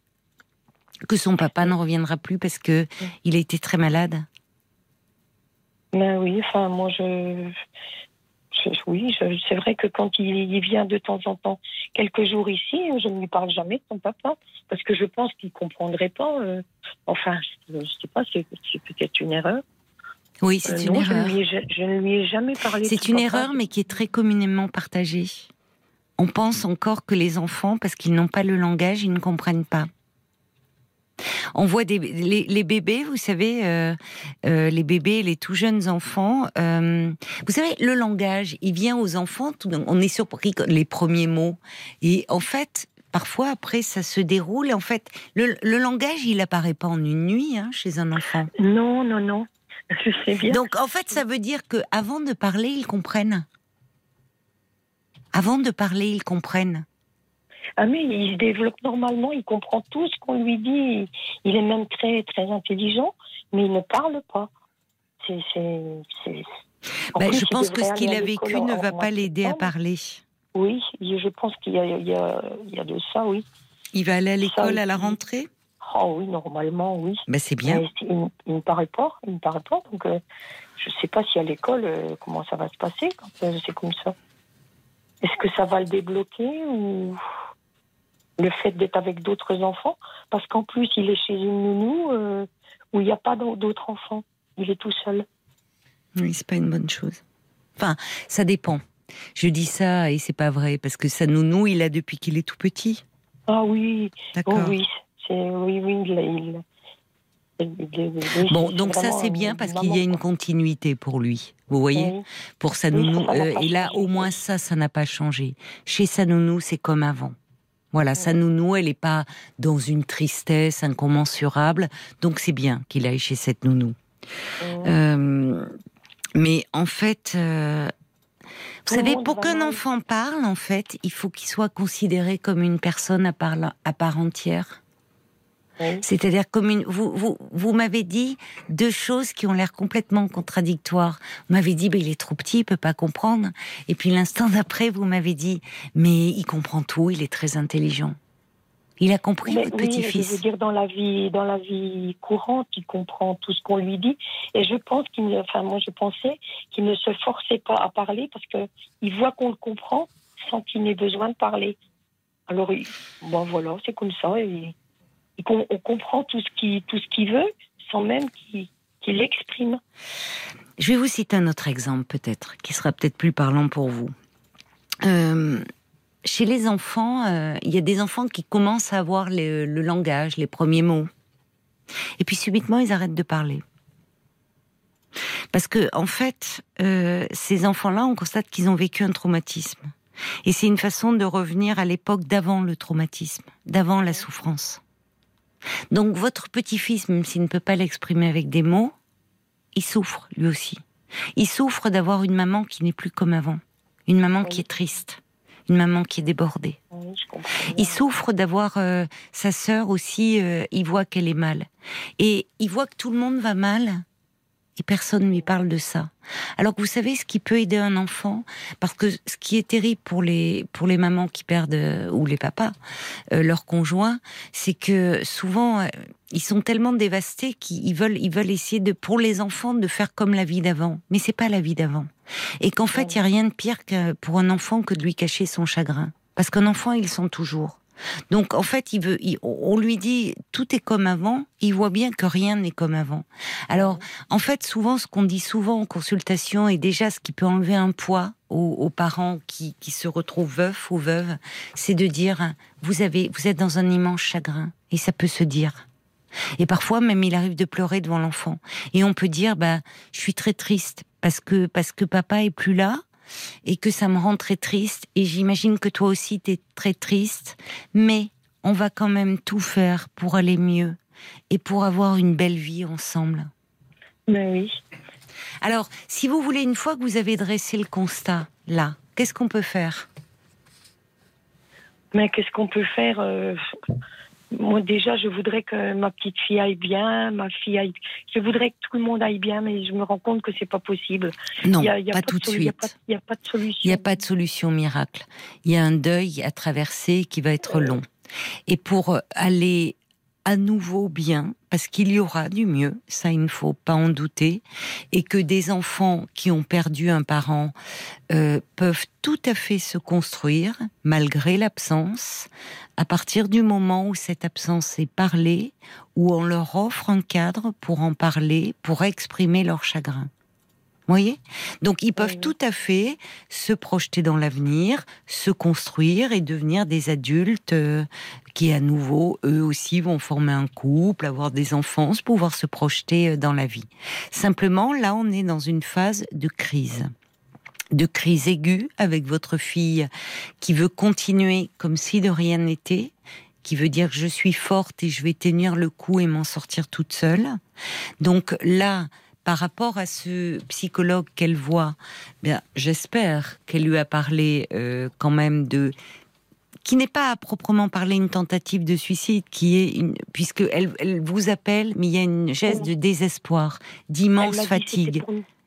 que son papa ne reviendra plus parce que il a été très malade. Ben oui, enfin, moi, je. je- oui, c'est vrai que quand il, il vient de temps en temps, quelques jours ici, je ne lui parle jamais de son papa, parce que je pense qu'il ne comprendrait pas. euh, enfin, je ne sais pas, c'est c'est peut-être une erreur. Oui, c'est Euh, une non, je erreur. ne, lui ai, ja- je ne lui ai jamais parlé de C'est une papa. erreur, mais qui est très communément partagée. On pense encore que les enfants, parce qu'ils n'ont pas le langage, ils ne comprennent pas. On voit des, les, les bébés, vous savez, euh, euh, les bébés, les tout jeunes enfants. euh, vous savez, le langage, il vient aux enfants. Tout, on est surpris quand- les premiers mots, et en fait, parfois après, ça se déroule. Et en fait, le, le langage, il apparaît pas en une nuit hein, chez un enfant. Non, non, non. Je sais bien. Donc en fait, ça veut dire que avant de parler, ils comprennent. Avant de parler, ils comprennent. Ah mais il se développe normalement, il comprend tout ce qu'on lui dit. Il est même très très intelligent, mais il ne parle pas. C'est c'est Ben, je pense que ce qu'il a vécu ne va pas l'aider à parler. Oui, je pense qu'il y a y y de ça, oui. Il va aller à l'école à la rentrée? Oh oui, normalement, oui. ben, C'est bien. Mais il, ne- il ne parle pas, il ne parle pas, donc euh, je ne sais pas si à l'école euh, comment ça va se passer quand euh, c'est comme ça. Est-ce que ça va le débloquer ou le fait d'être avec d'autres enfants? Parce qu'en plus, il est chez une nounou euh, où il n'y a pas d'au- d'autres enfants. Il est tout seul. Oui, c'est pas une bonne chose. Enfin, ça dépend. Je dis ça et c'est pas vrai parce que sa nounou, il a depuis qu'il est tout petit. Ah oui, oh D'accord. oui, c'est oui, oui, il, il- oui, Bon, donc ça c'est bien parce qu'il y a une continuité pour lui. Vous voyez? Oui. Pour sa nounou. euh, et là, au moins ça, ça n'a pas changé. Chez sa nounou, c'est comme avant. Voilà, sa nounou, elle n'est pas dans une tristesse incommensurable. Donc c'est bien qu'il aille chez cette nounou. Euh, mais en fait, euh, vous savez, pour qu'un enfant parle, en fait, il faut qu'il soit considéré comme une personne à part, à part entière. Oui. C'est-à-dire comme une. Vous, vous, vous m'avez dit deux choses qui ont l'air complètement contradictoires. Vous m'avez dit, ben, il est trop petit, il peut pas comprendre. Et puis l'instant d'après, vous m'avez dit, mais il comprend tout, il est très intelligent. Il a compris Mais votre oui, je veux petit-fils. dire dans la vie, dans la vie courante, il comprend tout ce qu'on lui dit. Et je pense qu'il, ne- enfin moi je pensais qu'il ne se forçait pas à parler parce que il voit qu'on le comprend sans qu'il n'ait besoin de parler. Alors, bon voilà, c'est comme ça. Et, on comprend tout ce qu'il veut sans même qu'il l'exprime. Je vais vous citer un autre exemple, peut-être, qui sera peut-être plus parlant pour vous. Euh, chez les enfants, euh, il y a des enfants qui commencent à avoir le, le langage, les premiers mots. Et puis subitement, ils arrêtent de parler. Parce que, en fait, euh, ces enfants-là, on constate qu'ils ont vécu un traumatisme. Et c'est une façon de revenir à l'époque d'avant le traumatisme, d'avant la souffrance. Donc votre petit-fils, même s'il ne peut pas l'exprimer avec des mots, il souffre lui aussi. Il souffre d'avoir une maman qui n'est plus comme avant, une maman qui est triste, une maman qui est débordée. il souffre d'avoir euh, sa sœur aussi, euh, il voit qu'elle est mal. Et il voit que tout le monde va mal, et personne ne lui parle de ça. Alors que vous savez ce qui peut aider un enfant, parce que ce qui est terrible pour les pour les mamans qui perdent euh, ou les papas euh, leur conjoint, c'est que souvent euh, ils sont tellement dévastés qu'ils veulent ils veulent essayer de pour les enfants de faire comme la vie d'avant, mais c'est pas la vie d'avant. Et qu'en fait il y a rien de pire que pour un enfant que de lui cacher son chagrin, parce qu'un enfant ils sont toujours. Donc en fait, il veut, on lui dit tout est comme avant. Il voit bien que rien n'est comme avant. Alors en fait, souvent, ce qu'on dit souvent en consultation et déjà ce qui peut enlever un poids aux, parents qui, se retrouvent veufs ou veuves, c'est de dire vous avez, vous êtes dans un immense chagrin et ça peut se dire. Et parfois même il arrive de pleurer devant l'enfant et on peut dire bah je suis très triste parce que parce que papa est plus là et que ça me rend très triste. Et j'imagine que toi aussi, tu es très triste. Mais on va quand même tout faire pour aller mieux et pour avoir une belle vie ensemble. Ben oui. Alors, si vous voulez, une fois que vous avez dressé le constat, là, qu'est-ce qu'on peut faire? Mais qu'est-ce qu'on peut faire euh, moi déjà, je voudrais que ma petite fille aille bien, ma fille aille. Je voudrais que tout le monde aille bien, mais je me rends compte que c'est pas possible. Non, pas, tout de suite. Il n'y a, pas de solution. Il n'y a pas de solution miracle. Il y a un deuil à traverser qui va être long. Et pour aller à nouveau bien, parce qu'il y aura du mieux, ça il ne faut pas en douter, et que des enfants qui ont perdu un parent euh, peuvent tout à fait se construire malgré l'absence, à partir du moment où cette absence est parlée, où on leur offre un cadre pour en parler, pour exprimer leur chagrin. Vous voyez? Donc ils peuvent tout à fait se projeter dans l'avenir, se construire et devenir des adultes euh, qui à nouveau, eux aussi, vont former un couple, avoir des enfants, pouvoir se projeter euh, dans la vie. Simplement, là, on est dans une phase de crise de crise aiguë avec votre fille qui veut continuer comme si de rien n'était, qui veut dire que je suis forte et je vais tenir le coup et m'en sortir toute seule. Donc là, par rapport à ce psychologue qu'elle voit, bien, j'espère qu'elle lui a parlé euh, quand même de qui n'est pas à proprement parler une tentative de suicide, qui est une, puisque elle, elle vous appelle, mais il y a une geste de désespoir, d'immense fatigue,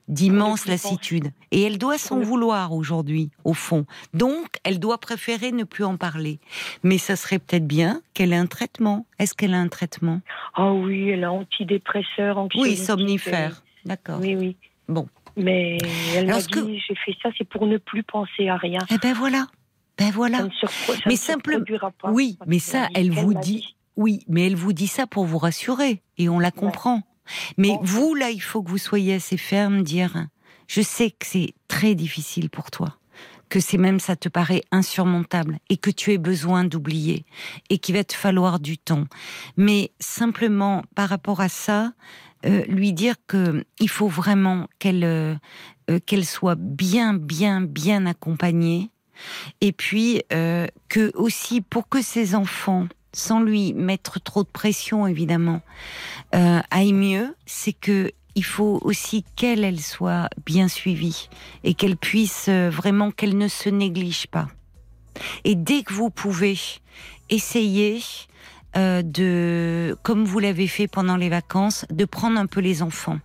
d'immense lassitude, et elle doit s'en vouloir aujourd'hui, au fond. Donc, elle doit préférer ne plus en parler. Mais ça serait peut-être bien qu'elle ait un traitement. Est-ce qu'elle a un traitement? Ah oui, elle a antidépresseur, Oui, somnifère. D'accord. Oui, oui. Bon. Mais elle m'a dit, j'ai fait ça, c'est pour ne plus penser à rien. Eh ben voilà. Ben voilà. mais simplement. Oui, mais ça, elle vous dit. Oui, mais elle vous dit ça pour vous rassurer, et on la comprend. Mais vous, là, il faut que vous soyez assez ferme, dire, je sais que c'est très difficile pour toi, que c'est même ça te paraît insurmontable, et que tu aies besoin d'oublier, et qu'il va te falloir du temps. Mais simplement, par rapport à ça, euh, lui dire que il faut vraiment qu'elle euh, euh, qu'elle soit bien, bien, bien accompagnée, et puis que aussi pour que ses enfants, sans lui mettre trop de pression évidemment, aillent mieux, c'est que il faut aussi qu'elle, elle soit bien suivie et qu'elle puisse vraiment qu'elle ne se néglige pas. Et dès que vous pouvez, essayer euh, de, comme vous l'avez fait pendant les vacances, de prendre un peu les enfants.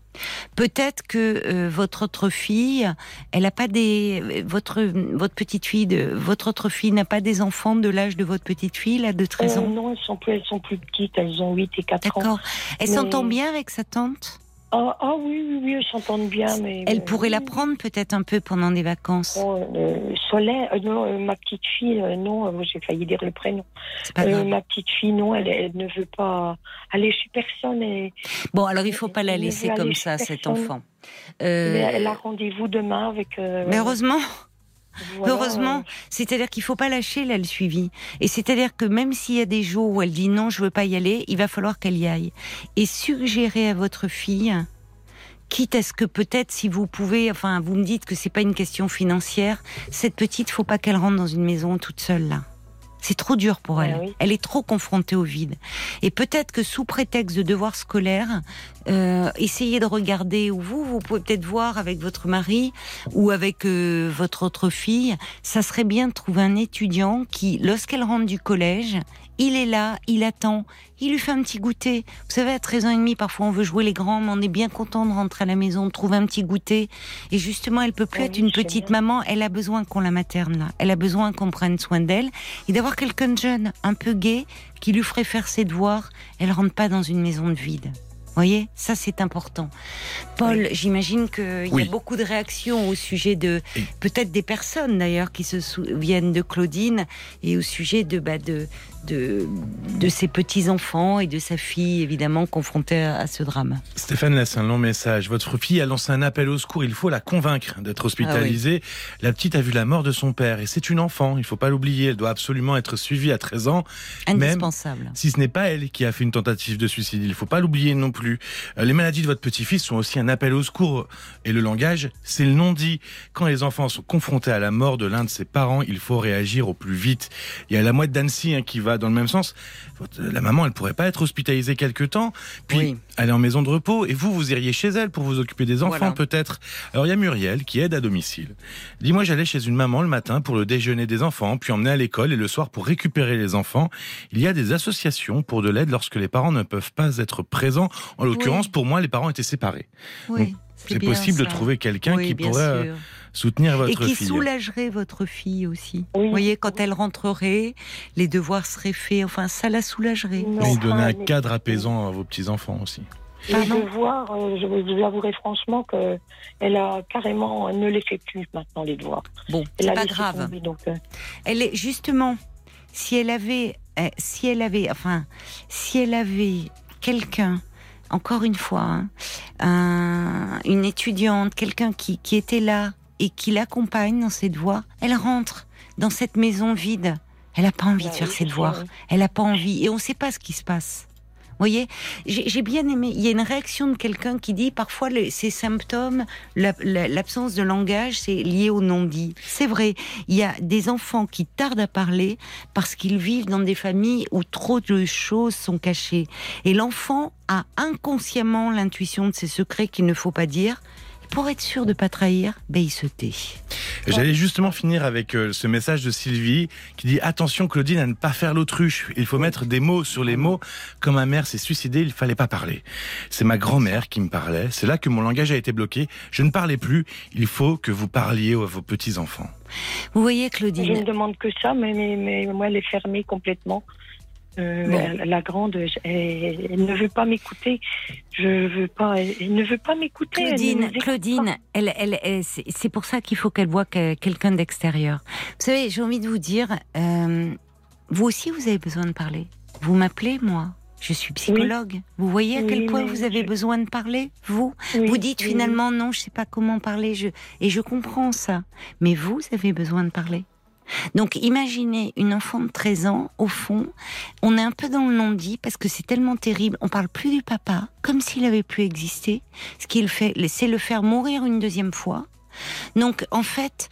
Peut-être que euh, votre autre fille, elle a pas des votre votre petite fille de votre autre fille n'a pas des enfants de l'âge de votre petite fille là de 13 euh, ans? non, elles sont plus elles sont plus petites, elles ont 8 et 4 ans. D'accord. Elle s'entend bien avec sa tante? Ah, ah, oui, oui, oui, elles s'entendent bien. Mais, Elle pourrait la prendre peut-être un peu pendant des vacances. Oh, euh, Solène, euh, non, euh, ma petite fille, non, j'ai failli dire le prénom. ma petite fille, non, elle, ne veut pas aller chez personne. Et, bon, alors il ne faut pas la laisser comme ça, cet enfant. elle a rendez-vous demain avec. mais heureusement. Heureusement, c'est-à-dire qu'il faut pas lâcher là le suivi. Et c'est-à-dire que même s'il y a des jours où elle dit non, je veux pas y aller, il va falloir qu'elle y aille. Et suggérer à votre fille quitte à ce que peut-être si vous pouvez, enfin vous me dites que c'est pas une question financière, cette petite, faut pas qu'elle rentre dans une maison toute seule là. C'est trop dur pour elle. oui. Elle est trop confrontée au vide. Et peut-être que sous prétexte de devoir scolaire, euh, essayez de regarder, ou vous, vous pouvez peut-être voir avec votre mari ou avec euh, votre autre fille, ça serait bien de trouver un étudiant qui, lorsqu'elle rentre du collège, il est là, il attend, il lui fait un petit goûter. Vous savez, à 13 ans et demi, parfois on veut jouer les grands, mais on est bien content de rentrer à la maison, de trouver un petit goûter. Et justement, elle peut plus être une petite bien. maman, elle a besoin qu'on la materne là. Elle a besoin qu'on prenne soin d'elle et d'avoir quelqu'un de jeune, un peu gai, qui lui ferait faire ses devoirs. Elle rentre pas dans une maison de vide. Vous voyez, ça c'est important. Paul, j'imagine qu'il y a beaucoup de réactions au sujet de Et- peut-être des personnes d'ailleurs qui se souviennent de Claudine et au sujet de bah, de de, de ses petits enfants et de sa fille évidemment confrontée à, ce drame. Stéphane laisse un long message. Votre fille a lancé un appel au secours. Il faut la convaincre d'être hospitalisée. La petite a vu la mort de son père et c'est une enfant. Il faut pas l'oublier. Elle doit absolument être suivie à 13 ans. Indispensable. Si ce n'est pas elle qui a fait une tentative de suicide, il faut pas l'oublier non plus. Euh, Les maladies de votre petit-fils sont aussi un appel au secours. Et le langage, c'est le non-dit. Quand les enfants sont confrontés à la mort de l'un de ses parents, il faut réagir au plus vite. Il y a la mouette d'Annecy hein, qui va dans le même sens. Votre- La maman, elle pourrait pas être hospitalisée quelque temps, puis Oui. est en maison de repos, et vous, vous iriez chez elle pour vous occuper des enfants Voilà. peut-être. Alors il y a Muriel qui aide à domicile. Dis-moi, j'allais chez une maman le matin pour le déjeuner des enfants, puis emmener à l'école et le soir pour récupérer les enfants. Il y a des associations pour de l'aide lorsque les parents ne peuvent pas être présents. En l'occurrence, pour moi, les parents étaient séparés. Oui, C'est possible de trouver quelqu'un Oui, qui pourrait euh, sûr. Soutenir et votre qui fille. soulagerait votre fille aussi. Oui. Vous voyez, quand elle rentrerait, les devoirs seraient faits. Enfin, ça la soulagerait. Oui, donner un mais- cadre apaisant à vos petits-enfants aussi. Les devoirs, euh, je vous avouerai franchement que elle a carrément, elle ne les fait plus maintenant les devoirs. Bon, c'est pas grave. tomber, donc, euh, Elle est justement, si elle avait, euh, si elle avait, enfin, si elle avait quelqu'un, encore une fois, hein, un- une étudiante, quelqu'un qui, qui était là et qui l'accompagne dans ses devoirs, elle rentre dans cette maison vide. Elle n'a pas envie bah de faire oui, ses devoirs. Elle n'a pas envie. Et on ne sait pas ce qui se passe. Vous voyez, j'ai bien aimé. Il y a une réaction de quelqu'un qui dit parfois les- ces symptômes, la- la- l'absence de langage, c'est lié au non-dit. C'est vrai. Il y a des enfants qui tardent à parler parce qu'ils vivent dans des familles où trop de choses sont cachées. Et l'enfant a inconsciemment l'intuition de ses secrets qu'il ne faut pas dire. Pour être sûr de pas trahir, ben il se tait. J'allais justement finir avec euh, ce message de Sylvie qui dit attention Claudine à ne pas faire l'autruche. Il faut mettre des mots sur les mots. Quand ma mère s'est suicidée, il fallait pas parler. C'est ma grand-mère qui me parlait. C'est là que mon langage a été bloqué. Je ne parlais plus. Il faut que vous parliez à vos petits enfants. Vous voyez, je Claudine, ne demande que ça, mais, mais, mais moi elle est fermée complètement. Euh, Bon. la grande, elle, elle ne veut pas m'écouter. Je veux pas. Elle, elle ne veut pas m'écouter. Claudine, Claudine, elle, elle, c'est pour ça qu'il faut qu'elle voit que- quelqu'un d'extérieur. Vous savez, j'ai envie de vous dire, euh, vous aussi, vous avez besoin de parler. Vous m'appelez, moi. Je suis psychologue. Vous voyez à quel point vous avez je- besoin de parler, vous? Oui, Vous dites finalement non, je sais pas comment parler, je... et je comprends ça. Mais vous avez besoin de parler. Donc imaginez une enfant de 13 ans, au fond, on est un peu dans le non-dit parce que c'est tellement terrible, on parle plus du papa, comme s'il avait pu exister. Ce qu'il fait, c'est le faire mourir une deuxième fois. Donc en fait,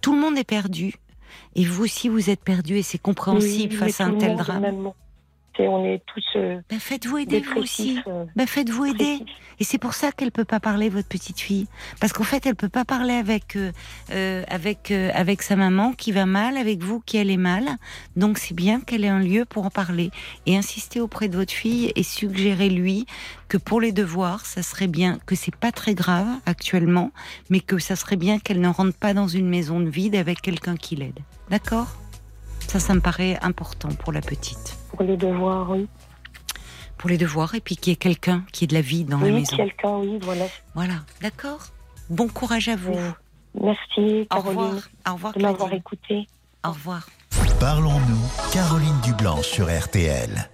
tout le monde est perdu. Et vous aussi, vous êtes perdu et c'est compréhensible oui, face à un tel drame. On est tous euh, Ben, faites-vous aider vous aussi. euh, Ben, faites-vous aider. Et c'est pour ça qu'elle peut pas parler, votre petite fille, parce qu'en fait, elle peut pas parler avec euh, euh, avec euh, avec sa maman qui va mal, avec vous qui allez mal. Donc c'est bien qu'elle ait un lieu pour en parler et insister auprès de votre fille et suggérer lui que pour les devoirs, ça serait bien que c'est pas très grave actuellement, mais que ça serait bien qu'elle ne rentre pas dans une maison de vide avec quelqu'un qui l'aide. D'accord? Ça, ça me paraît important pour la petite, Pour les devoirs, oui. pour les devoirs et puis qu'il y ait quelqu'un qui ait de la vie dans la Oui, maison. quelqu'un, oui, voilà. Voilà, d'accord Bon courage à vous. Merci, Au revoir. Caroline, Au revoir, de m'avoir écouté. Au revoir. Parlons-nous, Caroline Dublanche sur RTL.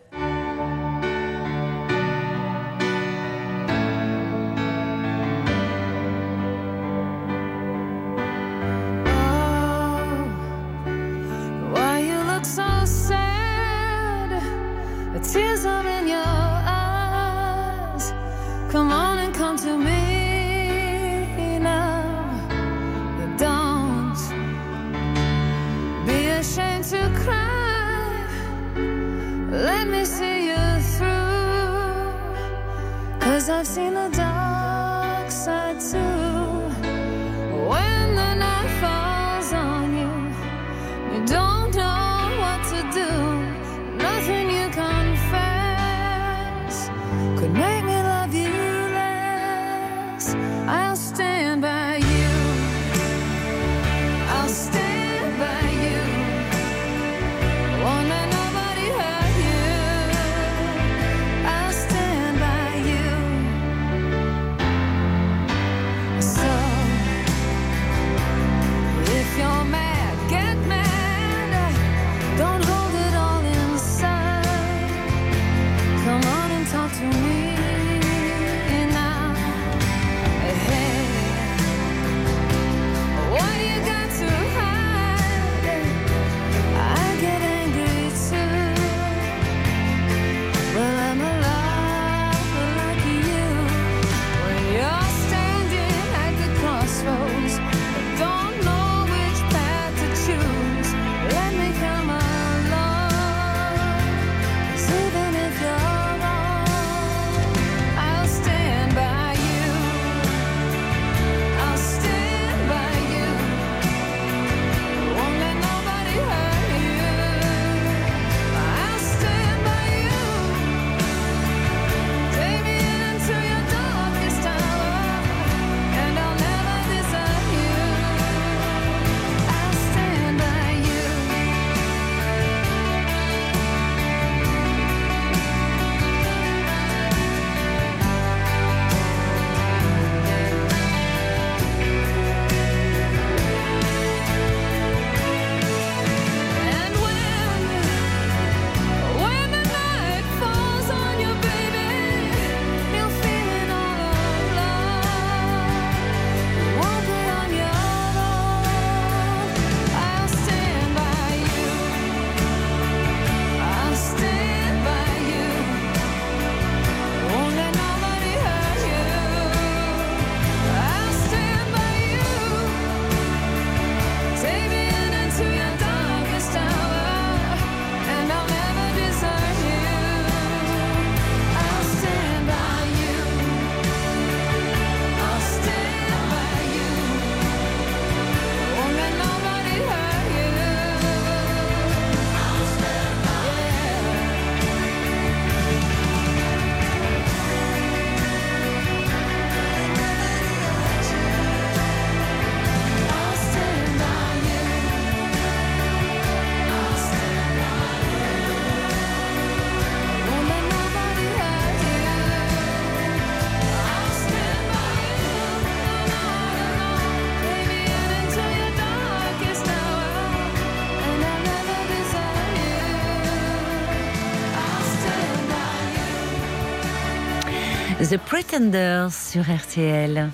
The Pretenders sur RTL.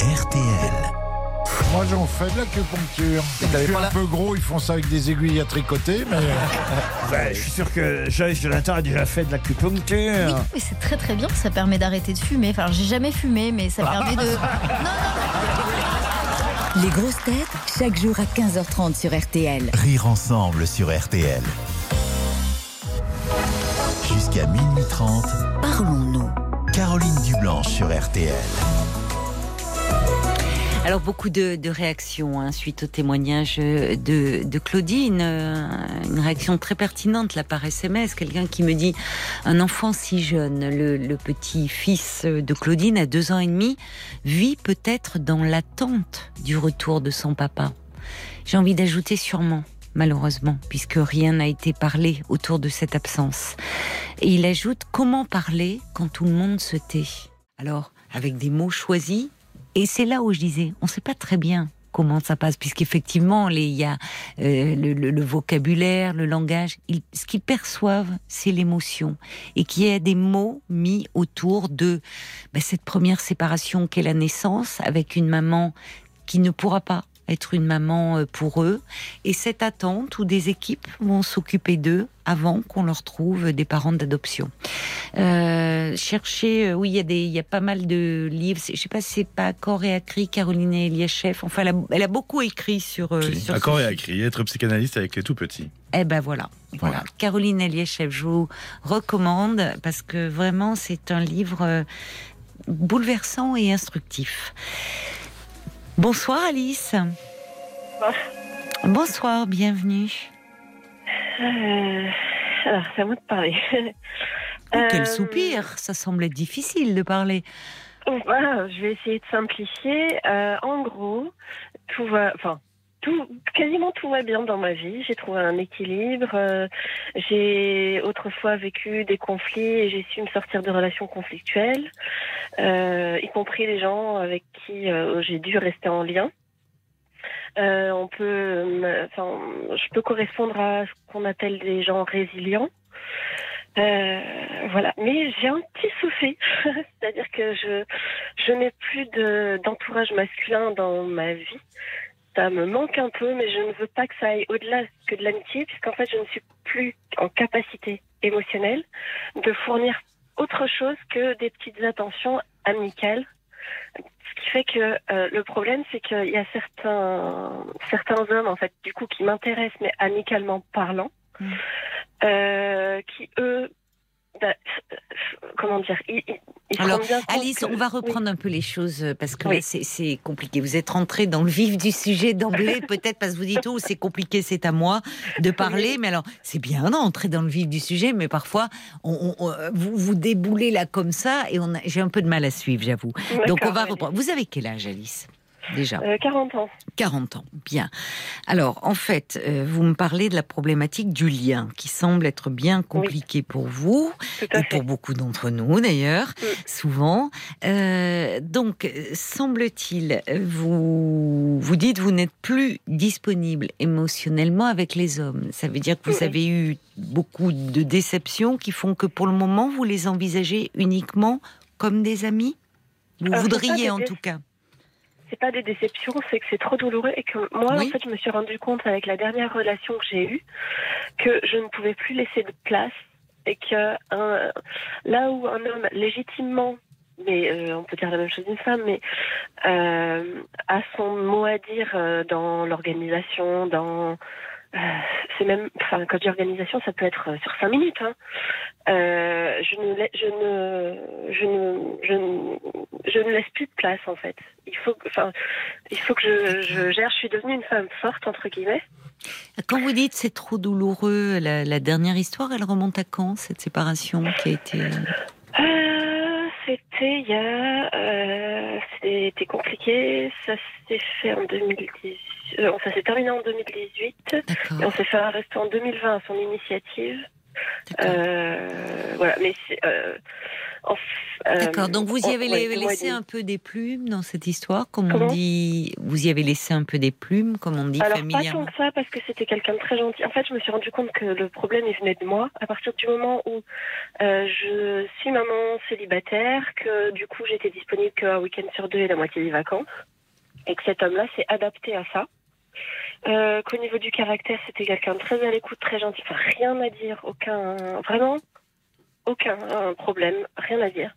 RTL. Moi, j'en fais de l'acupuncture. Je suis un peu gros, ils font ça avec des aiguilles à tricoter, mais Ouais, je suis sûr que Joyce Jonathan a déjà fait de l'acupuncture. Oui, mais c'est très très bien, ça permet d'arrêter de fumer. Enfin, j'ai jamais fumé, mais ça permet de. Les grosses têtes, chaque jour à 15h30 sur RTL. Rire ensemble sur RTL. Jusqu'à minuit 30, Parlons-nous. Caroline Dublanche sur RTL. Alors beaucoup de, de réactions hein, suite au témoignage de, de Claudine, euh, une réaction très pertinente là par SMS, quelqu'un qui me dit un enfant si jeune, le, le petit-fils de Claudine à deux ans et demi, vit peut-être dans l'attente du retour de son papa. J'ai envie d'ajouter sûrement, malheureusement, puisque rien n'a été parlé autour de cette absence. Et il ajoute comment parler quand tout le monde se tait? Alors, avec des mots choisis, et c'est là où je disais, on ne sait pas très bien comment ça passe, puisqu'effectivement, il y a euh, le, vocabulaire, le langage. Ce qu'ils perçoivent, c'est l'émotion, et qu'il y a des mots mis autour de ben, cette première séparation qu'est la naissance, avec une maman qui ne pourra pas être une maman euh, pour eux. Et cette attente où des équipes vont s'occuper d'eux avant qu'on leur trouve des parents d'adoption. Euh, cherchez, euh, oui, il y a des, il y a pas mal de livres. Je sais pas c'est pas Accord et Acri, Caroline Eliachev. Enfin, elle a, elle a beaucoup écrit sur. euh, Si, sur et être psychanalyste avec les tout petits. eh ben voilà, voilà. Caroline Eliachev, je vous recommande parce que vraiment c'est un livre euh, bouleversant et instructif. Bonsoir Alice. Bonsoir, bienvenue. Euh, alors, c'est à moi de parler. Oh, quel Euh, soupir, ça semble être difficile de parler. Voilà, je vais essayer de simplifier. Euh, en gros, tout va, enfin, tout, quasiment tout va bien dans ma vie. J'ai trouvé un équilibre. euh, j'ai autrefois vécu des conflits et j'ai su me sortir de relations conflictuelles, euh, y compris les gens avec qui euh, j'ai dû rester en lien. On peut, je peux correspondre à ce qu'on appelle des gens résilients. Voilà, mais j'ai un petit souci, c'est-à-dire que je je n'ai plus de d'entourage masculin dans ma vie. Ça me manque un peu, mais je ne veux pas que ça aille au-delà que de l'amitié, puisqu'en fait, je ne suis plus en capacité émotionnelle de fournir autre chose que des petites attentions amicales. Ce qui fait que euh, le problème, c'est qu'il y a certains certains hommes, en fait, du coup, qui m'intéressent, mais amicalement parlant, euh, qui eux, bah, comment dire, Alors, Alice, que- on va oui. reprendre un peu les choses euh, parce que Oui. là, c'est- compliqué. Vous êtes rentré dans le vif du sujet d'emblée, peut-être parce que vous dites, oh, c'est compliqué, c'est à moi de parler. Mais alors, c'est bien d'entrer dans le vif du sujet, mais parfois, on, on- on- vous, vous déboulez là comme ça et j'ai un peu de mal à suivre, j'avoue. Donc, on va reprendre. Vous avez quel âge, Alice? Déjà Euh, 40 ans. 40 ans, bien. Alors, en fait, euh, vous me parlez de la problématique du lien, qui semble être bien compliqué pour vous, et pour beaucoup d'entre nous d'ailleurs, souvent. Euh, donc, euh, semble-t-il, euh, vous, vous dites vous n'êtes plus disponible émotionnellement avec les hommes. Ça veut dire que vous avez eu beaucoup de déceptions qui font que pour le moment, vous les envisagez uniquement comme des amis? Vous voudriez en tout cas. C'est pas des déceptions, c'est que c'est trop douloureux et que moi, en fait, je me suis rendu compte avec la dernière relation que j'ai eue que je ne pouvais plus laisser de place et que un- là où un homme légitimement, mais euh, on peut dire la même chose d'une femme, mais euh, a son mot à dire euh, dans l'organisation, dans c'est même, enfin, quand dis organisation, ça peut être euh, sur cinq minutes. Hein. Euh, je ne, lai- je ne, je ne, je ne, je ne laisse plus de place en fait. Il faut, que- enfin, il faut que je, je gère. Je suis devenue une femme forte entre guillemets. Quand vous dites c'est trop douloureux, la, la dernière histoire, elle remonte à quand cette séparation qui a été Euh, c'était il y a, euh, c'était compliqué. Ça s'est fait en 2010. Euh, ça s'est terminé en 2018. Et on s'est fait arrêter en 2020 à son initiative. Euh, voilà, mais c'est. Euh, euh, D'accord, donc vous y avez ouais, laissé un peu des plumes dans cette histoire, comme on dit. Vous y avez laissé un peu des plumes, comme on dit Alors pas tant que ça parce que c'était quelqu'un de très gentil. En fait, je me suis rendu compte que le problème il venait de moi à partir du moment où euh, je suis maman célibataire, que du coup j'étais disponible qu'un week-end sur deux et la moitié des vacances, et que cet homme-là s'est adapté à ça. Euh, Qu'au niveau du caractère, c'était quelqu'un de très à l'écoute, très gentil. Rien à dire, aucun, vraiment aucun euh, problème, rien à dire.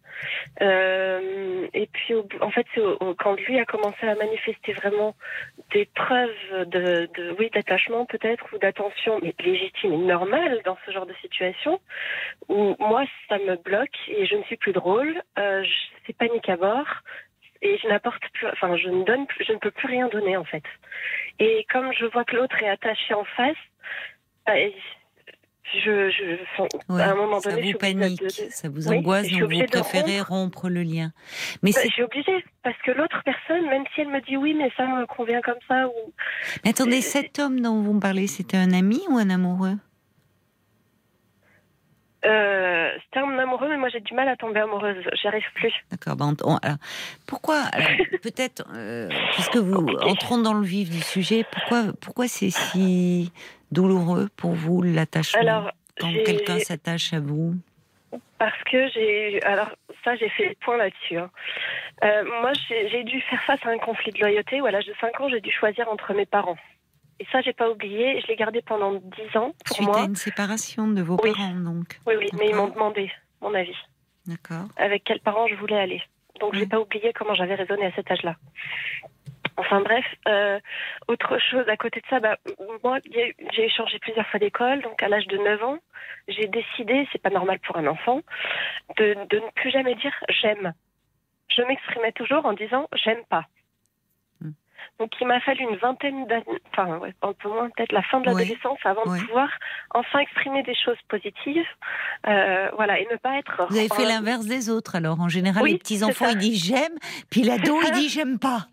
Euh, et puis, en fait, c'est quand lui a commencé à manifester vraiment des preuves de, oui, d'attachement peut-être ou d'attention, mais légitime et normale dans ce genre de situation, où moi, ça me bloque et je ne suis plus drôle, euh, c'est panique à bord. Et je n'apporte plus, enfin, je ne donne, plus- je ne peux plus rien donner en fait. Et comme je vois que l'autre est attaché en face, bah, je, je, enfin, Ouais, à un moment ça donné, je vous panique, de- ça vous Oui, angoisse, suis donc vous préférez rompre. rompre le lien. Mais Bah, je suis obligée parce que l'autre personne, même si elle me dit oui, mais ça me convient comme ça, ou Mais attendez, cet homme dont vous me parlez, c'était un ami ou un amoureux? Euh, c'était un amoureux, mais moi j'ai du mal à tomber amoureuse, j'y arrive plus. D'accord. bah, on- on- alors, pourquoi Peut-être, euh, puisque vous entrons dans le vif du sujet, pourquoi, pourquoi c'est si douloureux pour vous l'attachement Alors, quand quelqu'un s'attache à vous? Parce que j'ai. Alors, ça, j'ai fait le point là-dessus. hein. Euh, moi, j'ai dû faire face à un conflit de loyauté où, à l'âge de 5 ans, j'ai dû choisir entre mes parents. Et ça, j'ai pas oublié. Je l'ai gardé pendant 10 ans pour Suite moi. à une séparation de vos Oui. parents, donc. Oui, oui, mais ils m'ont demandé mon avis. D'accord. Avec quels parents je voulais aller. Donc, j'ai pas oublié comment j'avais raisonné à cet âge-là. Enfin bref, euh, autre chose à côté de ça, bah, moi j'ai changé plusieurs fois d'école, donc à l'âge de 9 ans, j'ai décidé, c'est pas normal pour un enfant, de, de ne plus jamais dire j'aime. Je m'exprimais toujours en disant j'aime pas. Donc il m'a fallu une vingtaine d'années, enfin ouais, un peu moins peut-être la fin de l'adolescence avant de pouvoir enfin exprimer des choses positives, euh, voilà, et ne pas être. Vous avez fait l'inverse des autres, alors. En général, Oui, les petits-enfants, c'est ils disent j'aime, puis l'ado, il dit j'aime pas.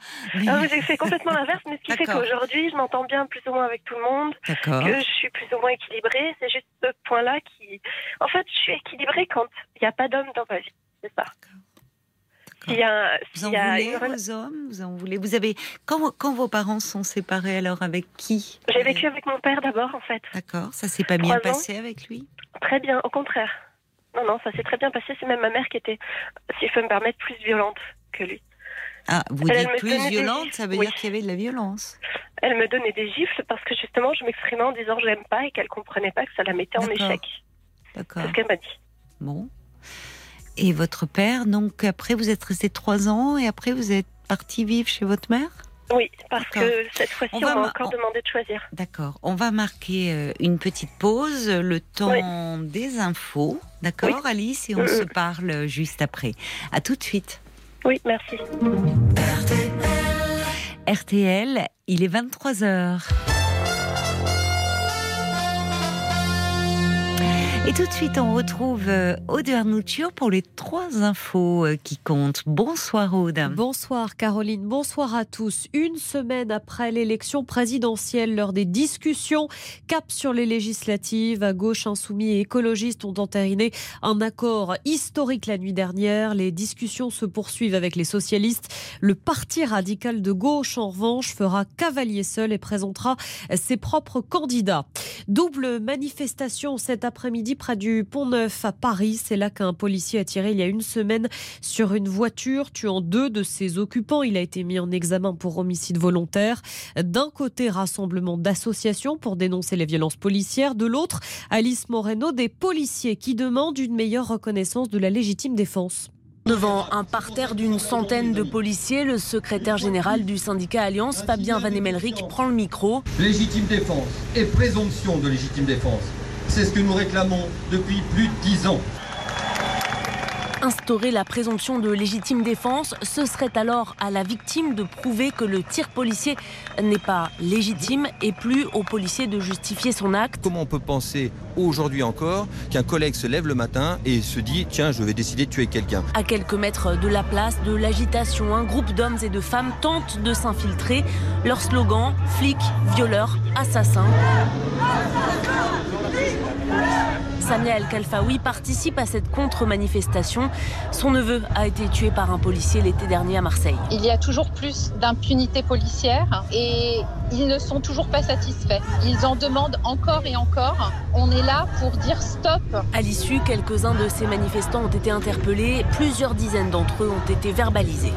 Ah oui, j'ai fait complètement l'inverse, mais ce qui fait qu'aujourd'hui, je m'entends bien plus ou moins avec tout le monde, que je suis plus ou moins équilibrée. C'est juste ce point-là qui. En fait, je suis équilibrée quand il n'y a pas d'homme dans ma vie. C'est ça. S'il y a, Vous en y a voulez une aux hommes? Vous en voulez? Vous avez quand, quand vos parents sont séparés, alors avec qui? J'ai vécu avec mon père d'abord, en fait. D'accord. Ça s'est pas bien passé avec lui? Très bien, au contraire. Non, non, ça s'est très bien passé. C'est même ma mère qui était, si je peux me permettre, plus violente que lui. Ah, vous Elle dites plus violente, ça veut oui. dire qu'il y avait de la violence. Elle me donnait des gifles parce que justement, je m'exprimais en disant j'aime pas et qu'elle comprenait pas que ça la mettait en échec. D'accord. C'est ce qu'elle m'a dit. Bon. Et votre père, donc après vous êtes resté trois ans et après vous êtes parti vivre chez votre mère? Oui, parce que cette fois-ci, On on, va encore on- demandé de choisir. D'accord. On va marquer euh, une petite pause, le temps des infos. D'accord, Alice? Et on Mm, se mm. parle juste après. À tout de suite. Oui, merci. RTL, il est 23h. Et tout de suite, on retrouve euh, Aude Arnuccio pour les trois infos euh, qui comptent. Bonsoir Aude. Bonsoir Caroline, bonsoir à tous. Une semaine après l'élection présidentielle, lors des discussions, cap sur les législatives, à gauche insoumis et écologistes ont entériné un accord historique la nuit dernière. Les discussions se poursuivent avec les socialistes. Le parti radical de gauche, en revanche, fera cavalier seul et présentera ses propres candidats. Double manifestation cet après-midi près du Pont Neuf à Paris. C'est là qu'un policier a tiré il y a une semaine sur une voiture, tuant deux de ses occupants. Il a été mis en examen pour homicide volontaire. D'un côté, rassemblement d'associations pour dénoncer les violences policières. De l'autre, Alice Moreno, des policiers qui demandent une meilleure reconnaissance de la légitime défense. Devant un parterre d'une centaine de policiers, le secrétaire général du syndicat Alliance, Fabien Van Emelric, prend le micro. Légitime défense et présomption de légitime défense. C'est ce que nous réclamons depuis plus de dix ans. Instaurer la présomption de légitime défense, ce serait alors à la victime de prouver que le tir policier n'est pas légitime et plus au policier de justifier son acte. Comment on peut penser aujourd'hui encore qu'un collègue se lève le matin et se dit tiens je vais décider de tuer quelqu'un? À quelques mètres de la place de l'agitation, un groupe d'hommes et de femmes tente de s'infiltrer. Leur slogan flic, violeur, assassin. Samia El Khalfaoui participe à cette contre-manifestation. Son neveu a été tué par un policier l'été dernier à Marseille. Il y a toujours plus d'impunité policière et ils ne sont toujours pas satisfaits. Ils en demandent encore et encore. On est là pour dire stop. À l'issue, quelques-uns de ces manifestants ont été interpellés. Plusieurs dizaines d'entre eux ont été verbalisés.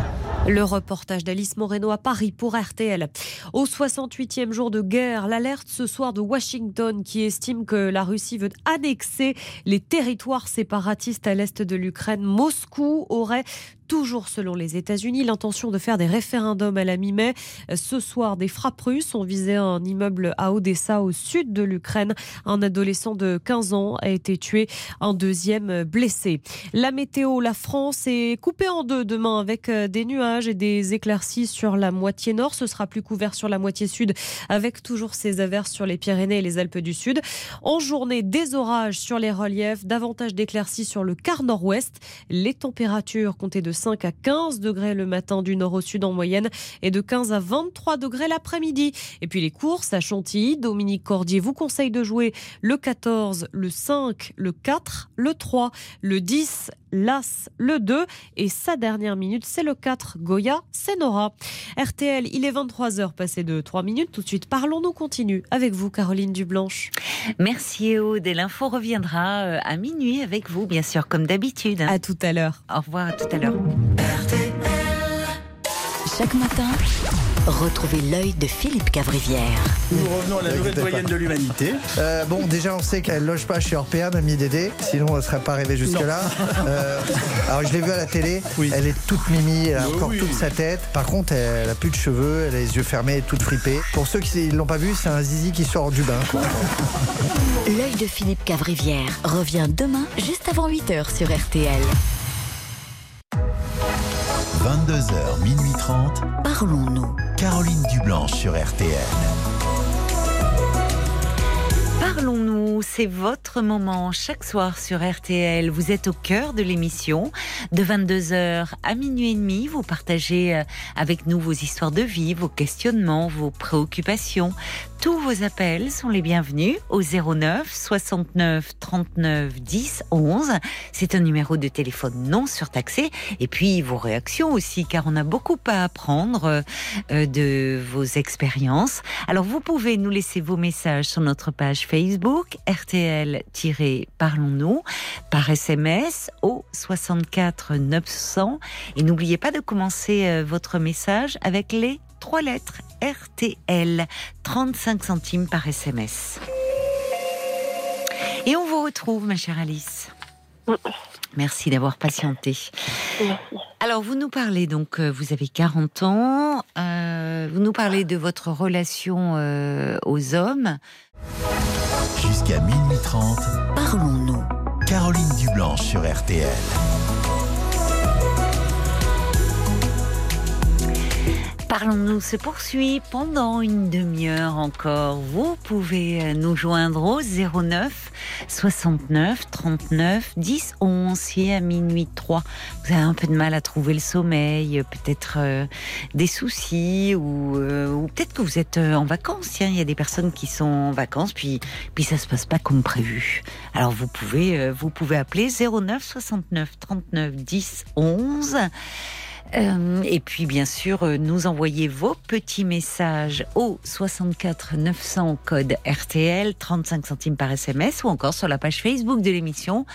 Le reportage d'Alice Moreno à Paris pour RTL. Au 68e jour de guerre, l'alerte ce soir de Washington qui estime que la Russie veut annexer les territoires séparatistes à l'est de l'Ukraine. Moscou aurait toujours selon les États-Unis, l'intention de faire des référendums à la mi-mai. Ce soir, des frappes russes ont visé un immeuble à Odessa, au sud de l'Ukraine. Un adolescent de 15 ans a été tué, un deuxième blessé. La météo, la France est coupée en deux demain avec euh, des nuages et des éclaircies sur la moitié nord. Ce sera plus couvert sur la moitié sud avec toujours ces averses sur les Pyrénées et les Alpes du Sud. En journée, des orages sur les reliefs, davantage d'éclaircies sur le quart nord-ouest. Les températures comptaient de 5 à 15 degrés le matin du nord au sud en moyenne et de 15 à 23 degrés l'après-midi. Et puis les courses à Chantilly, Dominique Cordier vous conseille de jouer le 14, le 5, le 4, le 3, le 10 Las le 2 et sa dernière minute c'est le 4 Goya c'est Nora. RTL, il est 23h passé de 3 minutes. Tout de suite, parlons-nous continue avec vous Caroline Dublanche. Merci Aude et l'info reviendra euh, à minuit avec vous, bien sûr, comme d'habitude. À tout à l'heure. Au revoir, à tout à l'heure. Chaque matin, retrouvez l'œil de Philippe Cavrivière. Nous revenons à la nouvelle doyenne de l'humanité. Euh, bon, déjà, on sait qu'elle loge pas chez Orpea, Mamie Dédé. Sinon, on ne serait pas arrivé jusque-là. Euh, alors, je l'ai vue à la télé. Elle est toute mimi, elle a encore toute sa tête. Par contre, elle a plus de cheveux, elle a les yeux fermés, toute fripée. Pour ceux qui ne l'ont pas vu, c'est un zizi qui sort du bain. L'œil de Philippe Cavrivière revient demain, juste avant 8h sur RTL. 22h, minuit 30. Parlons-nous. Caroline Dublanche sur RTL. Parlons-nous, c'est votre moment chaque soir sur RTL. Vous êtes au cœur de l'émission. De 22h à minuit et demi, vous partagez euh, avec nous vos histoires de vie, vos questionnements, vos préoccupations. Tous vos appels sont les bienvenus au 09 69 39 10 11. C'est un numéro de téléphone non surtaxé. Et puis vos réactions aussi, car on a beaucoup à apprendre euh, de vos expériences. Alors vous pouvez nous laisser vos messages sur notre page Facebook RTL-Parlons-nous par SMS au 64 900. Et n'oubliez pas de commencer euh, votre message avec les trois lettres RTL, 35 centimes par SMS. Et on vous retrouve, ma chère Alice. Merci d'avoir patienté. Alors, vous nous parlez, donc, euh, vous avez 40 ans, euh, vous nous parlez de votre relation euh, aux hommes. Jusqu'à minuit 30. Parlons-nous. Caroline Dublanche sur RTL. Parlons-nous se poursuit pendant une demi-heure encore. Vous pouvez nous joindre au 09 69 39 10 11 si à minuit 3 vous avez un peu de mal à trouver le sommeil, peut-être euh, des soucis ou, euh, ou peut-être que vous êtes euh, en vacances. Il y a des personnes qui sont en vacances puis puis ça se passe pas comme prévu. Alors vous pouvez vous pouvez appeler 09 69 39 10 11. Euh, et puis bien sûr, euh, nous envoyer vos petits messages au 64 900 code RTL, 35 centimes par SMS ou encore sur la page Facebook de l'émission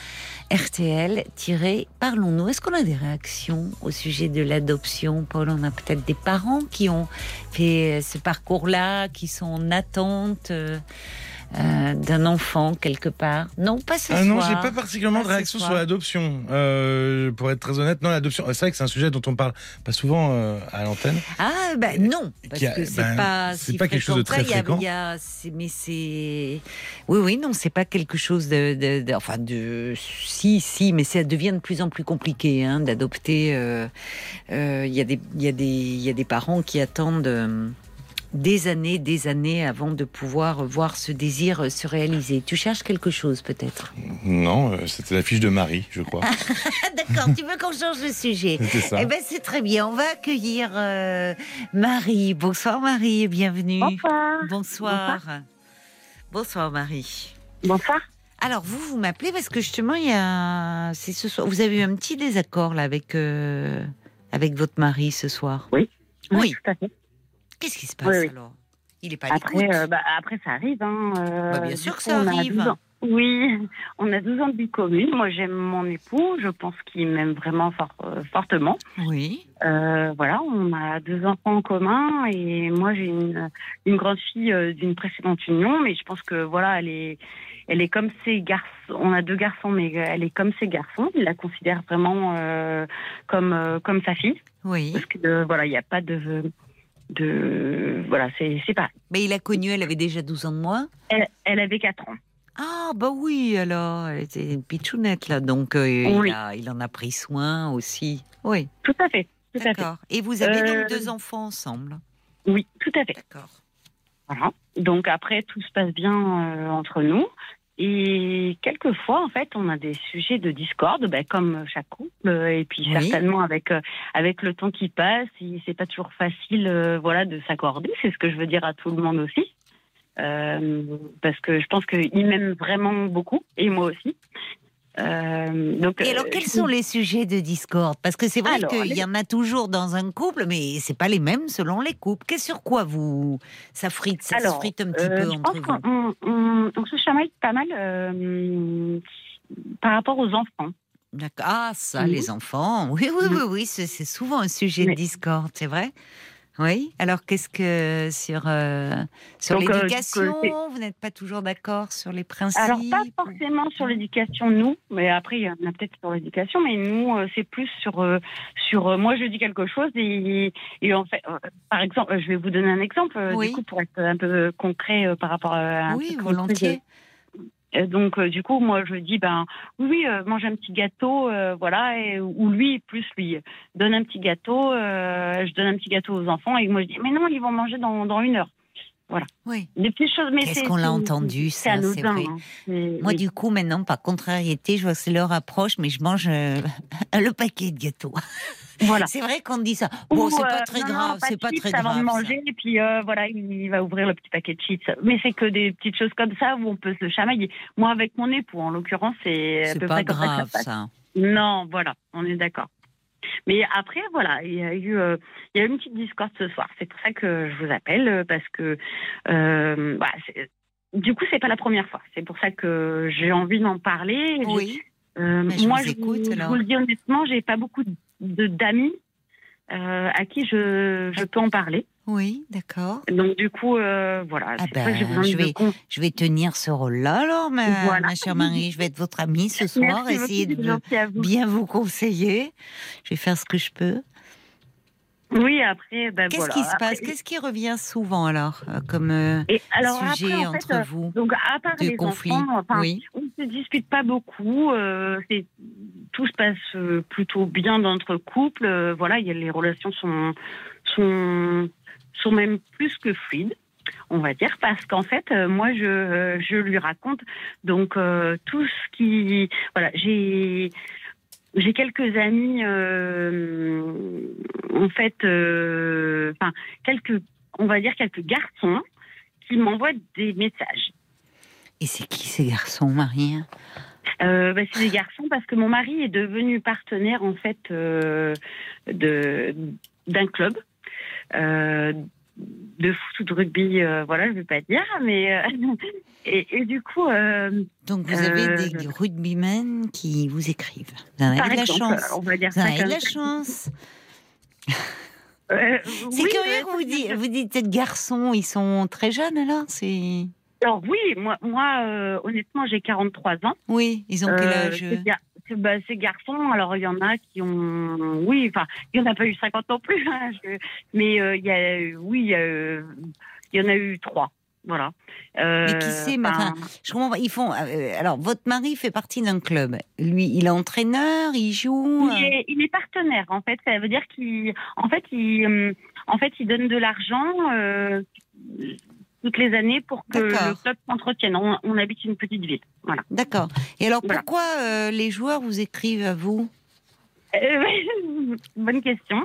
RTL-Parlons-nous. Est-ce qu'on a des réactions au sujet de l'adoption Paul, on a peut-être des parents qui ont fait ce parcours-là, qui sont en attente. euh, euh, d'un enfant quelque part. Non, pas ce Ah soir. non, j'ai pas particulièrement de Pas ce réaction sur l'adoption. Euh, pour être très honnête, non, l'adoption. C'est vrai que c'est un sujet dont on parle pas souvent euh, à l'antenne. Ah ben non, parce a- que c'est ben, pas c'est si pas quelque chose de très y a- fréquent. y a- c'est- mais c'est oui oui non c'est pas quelque chose de, de- de- enfin de si si mais ça devient de plus en plus compliqué hein, d'adopter. Il y a des il y a des il y a des parents qui attendent. Des années, des années avant de pouvoir voir ce désir se réaliser. Tu cherches quelque chose peut-être? Non, euh, c'était la fiche de Marie, je crois. D'accord, tu veux qu'on change de sujet ça. Eh ben c'est très bien. On va accueillir euh, Marie. Bonsoir Marie et bienvenue. Bonsoir. Bonsoir. Bonsoir Marie. Bonsoir. Alors vous vous m'appelez parce que justement il y a c'est ce soir vous avez eu un petit désaccord là avec euh, avec votre mari ce soir. Oui. Oui. tout à fait. Qu'est-ce qui se passe Oui, oui. alors? Il est pas à. Après, euh, bah, après, ça arrive. Hein, euh, Bah, bien sûr que ça arrive. 12 ans. Oui, on a 12 ans de vie commune. Moi, j'aime mon époux. Je pense qu'il m'aime vraiment fort- euh, fortement. Oui. Euh, voilà, on a deux enfants en commun et moi, j'ai une, une grande fille euh, d'une précédente union, mais je pense que voilà, elle est, elle est comme ses garçons. On a deux garçons, mais elle est comme ses garçons. Il la considère vraiment comme comme sa fille. Oui. Parce que voilà, il n'y a pas de de voilà, c'est pas. Mais il a connu, elle avait déjà 12 ans de moins. Elle, elle avait 4 ans. Ah bah oui, alors elle était une pitchounette là, donc euh, Oui. il, a- il en a pris soin aussi. Oui. Tout à fait. Tout à fait. D'accord. Et vous avez Euh, donc deux enfants ensemble? Oui, tout à fait. D'accord. Voilà. Donc après, tout se passe bien euh, entre nous. Et quelquefois, en fait, on a des sujets de discorde, ben, comme chaque couple. euh, Et puis Oui. certainement avec euh, avec le temps qui passe, c'est pas toujours facile, euh, voilà, de s'accorder. C'est ce que je veux dire à tout le monde aussi, Euh, parce que je pense qu'il m'aime vraiment beaucoup et moi aussi. Euh, donc, Et alors, euh, quels sont les sujets de discorde? Parce que c'est vrai qu'il les- y en a toujours dans un couple, mais c'est pas les mêmes selon les couples. Qu'est-ce sur quoi vous ça frite, ça se frite un petit euh, peu je entre vous? qu'on on- on se chamaille pas mal euh, par rapport aux enfants. D'accord. Ah, ça, Mhm. les enfants. Oui, oui, oui, oui, c'est c'est souvent un sujet de discorde, c'est vrai? Oui. Alors, qu'est-ce que sur euh, sur euh, l'éducation, vous n'êtes pas toujours d'accord sur les principes Alors, pas forcément sur l'éducation, nous, mais après, il y en a peut-être sur l'éducation, mais nous, euh, c'est plus sur. sur moi, je dis quelque chose et, et en fait, par exemple, je vais vous donner un exemple, Oui. du coup, pour être un peu concret par rapport à. un Oui, volontiers. Donc euh, du coup moi je dis ben oui euh, mange un petit gâteau euh, voilà et, ou lui plus lui donne un petit gâteau euh, je donne un petit gâteau aux enfants et moi je dis mais non ils vont manger dans, dans une heure voilà Oui. des petites choses mais Qu'est-ce qu'on l'a entendu, ça, c'est vrai. hein. Moi, du coup, maintenant, par contrariété, je vois que c'est l'heure approche, mais je mange euh, le paquet de gâteaux. Voilà. C'est vrai qu'on dit ça. Bon, Ou, c'est euh, pas très non, grave, c'est pas très avant grave. de ça. manger et puis euh, voilà il va ouvrir le petit paquet de chips mais c'est que des petites choses comme ça où on peut se chamailler moi avec mon époux en l'occurrence c'est à C'est peu pas près comme ça que grave, ça se passe. ça. Non, voilà, on est d'accord. Mais après, voilà, il y a eu, euh, il y a eu une petite discorde ce soir. C'est pour ça que je vous appelle euh, parce que, euh, c'est- du coup, c'est pas la première fois. C'est pour ça que j'ai envie d'en parler. Oui. Euh, je moi, vous je, écoute, vous, je vous le dis honnêtement, j'ai pas beaucoup de d'amis à qui je, je peux en parler. Oui, d'accord. Donc du coup, euh, voilà, Ah ça ben, je vais, je vais tenir ce rôle-là alors, ma, Voilà. ma chère Marie. Je vais être votre amie ce soir, Merci essayer de bien vous conseiller. Je vais faire ce que je peux. Oui, après, ben Qu'est-ce voilà. qui se Après- passe Qu'est-ce qui revient souvent alors euh, comme euh, Et alors sujet après, en fait, entre vous Donc à part les conflits? enfants, enfin, Oui. on se dispute pas beaucoup. euh, tout se passe plutôt bien dans notre couple. voilà, il y a, les relations sont sont sont même plus que fluides. On va dire parce qu'en fait, euh, moi, je, euh, je lui raconte donc euh, tout ce qui voilà, j'ai j'ai quelques amis, en fait, enfin quelques, on va dire quelques garçons qui m'envoient des messages. Et c'est qui ces garçons, Marie? Euh, bah, c'est des garçons parce que mon mari est devenu partenaire en fait de d'un club de foot ou de rugby. euh, voilà, je ne vais pas dire, mais euh, et, et du coup. euh, Donc vous avez euh, des rugbymen qui vous écrivent. Vous avez de la chance. on va dire vous avez de la chance. Euh, C'est oui, curieux euh, que vous dites, vous dites garçons, ils sont très jeunes alors C'est Alors oui, moi, moi euh, honnêtement, j'ai 43 ans. Oui, ils ont quel âge ces, gar- ces- bah, ces garçons, alors il y en a qui ont, oui, enfin, il n'y en a pas eu 50 non plus, hein, je- mais euh, il y a, oui, il y, euh, y en a eu trois, voilà. Euh, Mais qui sait, mais enfin, je comprends pas. Ils font. euh, alors, votre mari fait partie d'un club. Lui, il est entraîneur, il joue. il, est, il est partenaire, en fait. Ça veut dire qu'il, en fait, il, euh, en fait, il donne de l'argent euh, toutes les années pour que le club s'entretienne. On, on habite une petite ville, voilà. D'accord. Et alors, Voilà. pourquoi euh, les joueurs vous écrivent à vous? Euh, bonne question.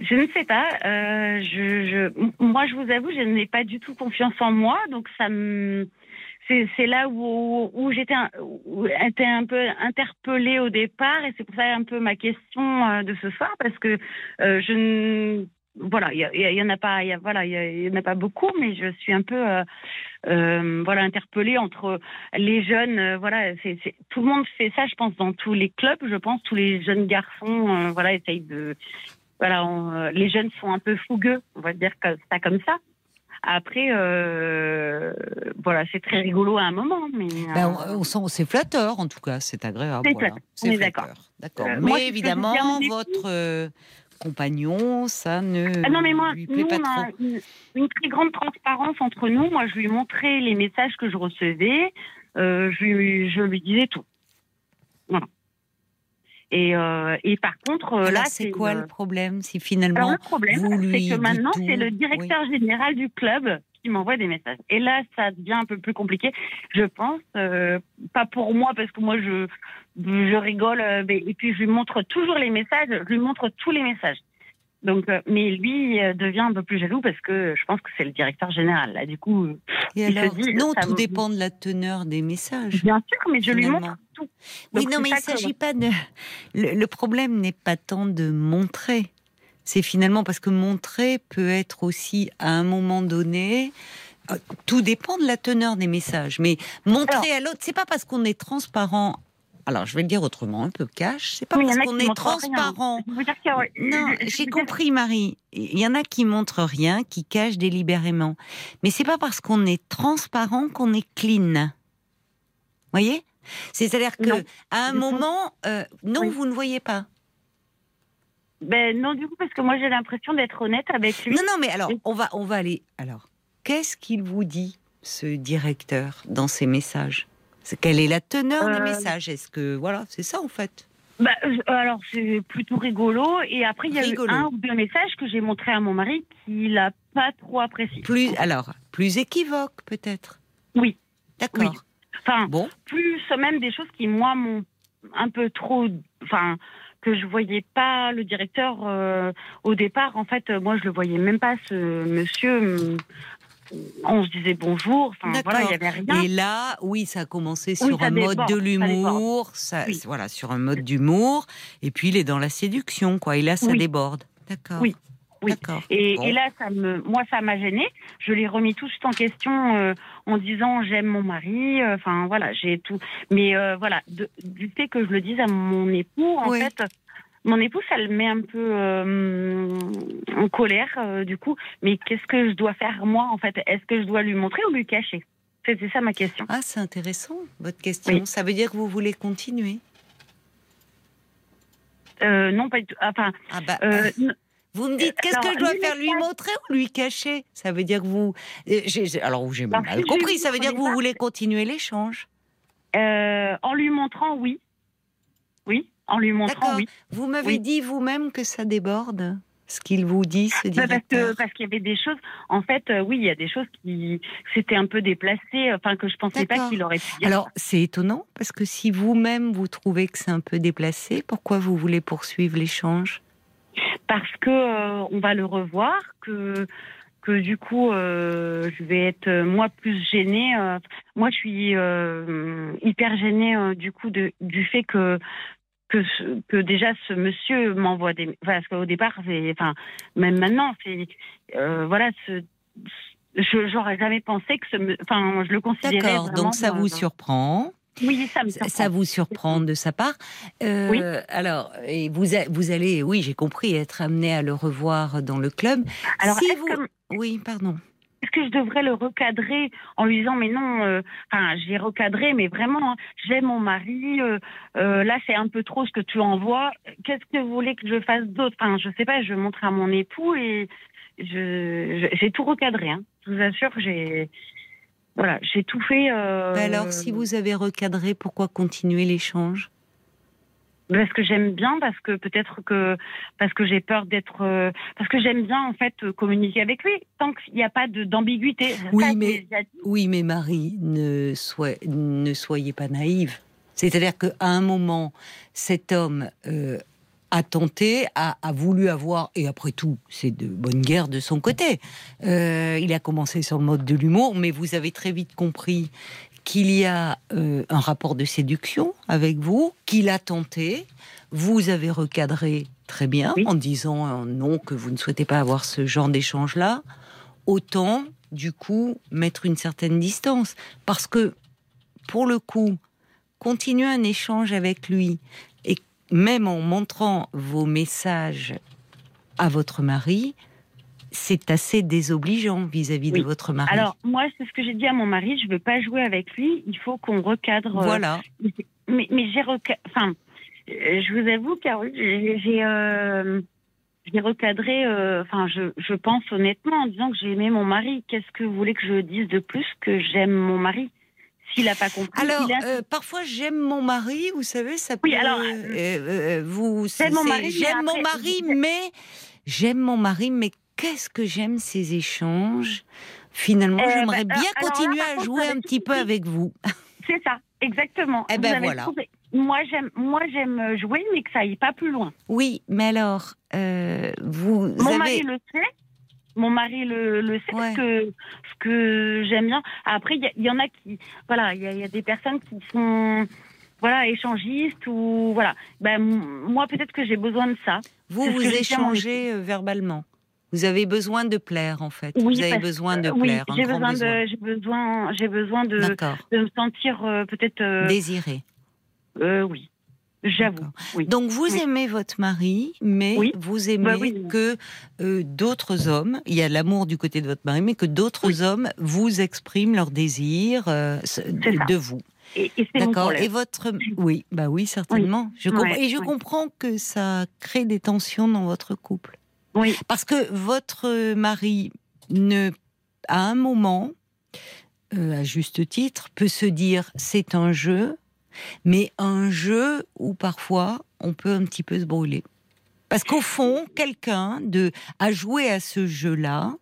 Je ne sais pas. Euh, je, je- moi, je vous avoue, je n'ai pas du tout confiance en moi, donc ça me. C'est, là où, où j'étais un, où j'étais un peu interpellée au départ, et c'est pour ça un peu ma question euh, de ce soir, parce que euh, je ne. Voilà, il y, en a pas, y a- voilà, il y, en a pas beaucoup, mais je suis un peu, euh, euh, voilà, interpellée entre les jeunes. euh, voilà, c'est, c'est- tout le monde fait ça, je pense, dans tous les clubs. Je pense tous les jeunes garçons, voilà, essayent de, voilà, on, les jeunes sont un peu fougueux, on va dire comme ça, comme ça. Après, voilà, c'est très rigolo à un moment, mais. Ben, on, c'est flatteur en tout cas, c'est agréable. C'est voilà. flatteur, C'est on est flatteur. d'accord. D'accord. Mais moi, évidemment, votre compagnon, ça ne Ah non, mais moi, lui nous, on a une, une très grande transparence entre nous. Moi, je lui montrais les messages que je recevais. Euh, je, lui, je lui disais tout. Voilà. Et, euh, et par contre, euh, Alors, là, c'est quoi le problème Si finalement, Alors, le problème, c'est que maintenant, c'est le? Directeur général du club qui m'envoie des messages. Et là, ça devient un peu plus compliqué, je pense. euh, pas pour moi, parce que moi, je, je rigole. euh, et puis, je lui montre toujours les messages. Je lui montre tous les messages. Donc, euh, mais lui devient un peu plus jaloux parce que je pense que c'est le directeur général. Là, du coup, Et il alors, se dit, non, tout me- dépend de la teneur des messages. Bien sûr, mais je lui montre tout. Oui, Donc, non, mais il ne que- s'agit pas de. Le, le problème n'est pas tant de montrer. C'est finalement parce que montrer peut être aussi à un moment donné. euh, Tout dépend de la teneur des messages. Mais montrer à l'autre, c'est pas parce qu'on est transparent. Alors, je vais le dire autrement, un peu cash. C'est pas parce qu'on est transparent. A- Non, j'ai dire- compris, Marie. Il y en a qui montrent rien, qui cachent délibérément. Mais c'est pas parce qu'on est transparent qu'on est clean. Voyez? C'est-à-dire que Non. à un moment, euh, non, vous ne voyez pas. Ben non, du coup, parce que moi j'ai l'impression d'être honnête avec lui. Non, non, mais alors, on va, on va aller. Alors, qu'est-ce qu'il vous dit, ce directeur, dans ses messages? Quelle est la teneur des Euh, messages? Est-ce que voilà, c'est ça en fait? Bah, euh, alors c'est plutôt rigolo. Et après, il y a Rigolo. eu un ou deux messages que j'ai montré à mon mari qu'il n'a pas trop apprécié. Plus, alors, plus équivoque peut-être? Oui. D'accord. Oui. Enfin, bon. plus même des choses qui moi m'ont un peu trop, enfin que je voyais pas le directeur euh, au départ. En fait, moi je le voyais même pas ce monsieur. On se disait bonjour. Enfin voilà, il y avait rien. Et là, oui, ça a commencé sur un mode déborde, de ça l'humour, voilà, sur un mode d'humour. Et puis il est dans la séduction, quoi. Et là, ça Oui. déborde. D'accord. Oui. Oui. Et, Bon. et là, ça me, moi, ça m'a gênée. Je l'ai remis tout de suite en question euh, en disant j'aime mon mari. euh, Enfin voilà, j'ai tout. Mais euh, voilà, de- du fait que je le dise à mon époux, en Oui. fait, mon époux, ça le met un peu euh, en colère euh, du coup. Mais qu'est-ce que je dois faire moi en fait? Est-ce que je dois lui montrer ou lui cacher? C'était ça ma question. Ah, c'est intéressant, votre question. Ça veut dire que vous voulez continuer? Euh, non, pas du tout. Enfin, ah bah, euh, Vous me dites, qu'est-ce alors, que je dois faire? Lui montrer ou lui cacher? Ça veut dire que vous. euh, alors, j'ai mal si compris. Ça veut dire que vous voulez continuer l'échange euh, en lui montrant, oui. Oui, en lui montrant, oui. Vous m'avez Oui. dit vous-même que ça déborde Ce qu'il vous dit, ce Bah, parce directeur parce qu'il y avait des choses. En fait, euh, oui, il y a des choses qui c'était un peu déplacé. Enfin, que je pensais pas qu'il aurait pu dire. Alors, c'est étonnant, parce que si vous-même vous trouvez que c'est un peu déplacé, pourquoi vous voulez poursuivre l'échange? Parce que euh, on va le revoir, que que du coup euh, je vais être euh, moi plus gênée. euh, moi, je suis euh, hyper gênée euh, du coup de, du fait que que, que déjà ce monsieur m'envoie des. Parce qu'au départ, c'est enfin même maintenant, c'est euh, voilà ce. Je j'aurais jamais pensé que ce, enfin, je le considérais. D'accord, donc ça vous surprend Oui, ça me Ça- vous surprend de sa part. Euh, Oui. Alors, et vous, a- vous allez, oui, j'ai compris, être amené à le revoir dans le club. Alors, si est-ce vous... que- Oui, pardon. Est-ce que je devrais le recadrer en lui disant mais non, euh, enfin j'ai recadré mais vraiment hein, j'aime mon mari, euh, là c'est un peu trop ce que tu envoies. Qu'est-ce que vous voulez que je fasse d'autre? Enfin je sais pas, je montre à mon époux et je je- j'ai tout recadré. Hein. Je vous assure j'ai voilà j'ai tout fait. euh, alors, si vous avez recadré, pourquoi continuer l'échange? Parce que j'aime bien, parce que peut-être que parce que j'ai peur d'être, euh, parce que j'aime bien en fait communiquer avec lui tant qu'il n'y a pas d'ambiguïté. Oui, Ça, mais, oui, mais Marie, ne, sois- ne soyez pas naïve. C'est-à-dire qu'à un moment, cet homme euh, a tenté, a, a voulu avoir, et après tout, c'est de bonne guerre de son côté. Euh, il a commencé sur le mode de l'humour, mais vous avez très vite compris qu'il y a euh, un rapport de séduction avec vous, qu'il a tenté. Vous avez recadré très bien en disant euh, non, que vous ne souhaitez pas avoir ce genre d'échange-là. Autant, du coup, mettre une certaine distance. Parce que, pour le coup, continuer un échange avec lui, même en montrant vos messages à votre mari, c'est assez désobligeant vis-à-vis de Oui. votre mari. Alors, moi, c'est ce que j'ai dit à mon mari, je veux pas jouer avec lui, il faut qu'on recadre. euh, Voilà. Mais, mais j'ai recadré. Enfin, euh, je vous avoue, j'ai- j'ai euh, j'ai recadré, euh, enfin, je, je pense honnêtement en disant que j'ai aimé mon mari. Qu'est-ce que vous voulez que je dise de plus que j'aime mon mari? S'il n'a pas compris. Alors, a- euh, parfois, j'aime mon mari, vous savez, ça peut. Oui, alors, euh, euh, vous, j'aime mon mari, mais j'aime mon après- mari, mais j'aime mon mari, mais qu'est-ce que j'aime ces échanges? Finalement, Euh, j'aimerais bah, bien là, continuer à jouer un petit peu avec vous. C'est ça, exactement. Eh ben voilà. trouvé. moi j'aime, moi j'aime jouer, mais que ça aille pas plus loin. Oui, mais alors, vous Mon avez... mari le sait. Mon mari le, le sait ce que, ce que j'aime bien. Après, il y, en a qui, voilà, il y, a- il y a des personnes qui sont, voilà, échangistes ou voilà. Ben moi, peut-être que j'ai besoin de ça. Vous, vous échangez euh, verbalement. Vous avez besoin de plaire, en fait. Oui, vous avez besoin de oui, plaire. un j'ai besoin, besoin. de, j'ai besoin, j'ai besoin de, D'accord. de me sentir euh, peut-être euh, Désiré. euh, oui, j'avoue. Oui. Donc vous Oui. aimez votre mari, mais vous aimez Bah oui. que euh, d'autres hommes, il y a l'amour du côté de votre mari, mais que d'autres hommes vous expriment leur désir euh, de, vous. Et, et D'accord. Et votre, oui, bah oui, certainement. Je comprends. Ouais, et je ouais. comprends que ça crée des tensions dans votre couple. Oui. Parce que votre mari ne, à un moment, euh, à juste titre, peut se dire c'est un jeu, mais un jeu où parfois on peut un petit peu se brûler. Parce qu'au fond, quelqu'un de à jouer à ce jeu-là,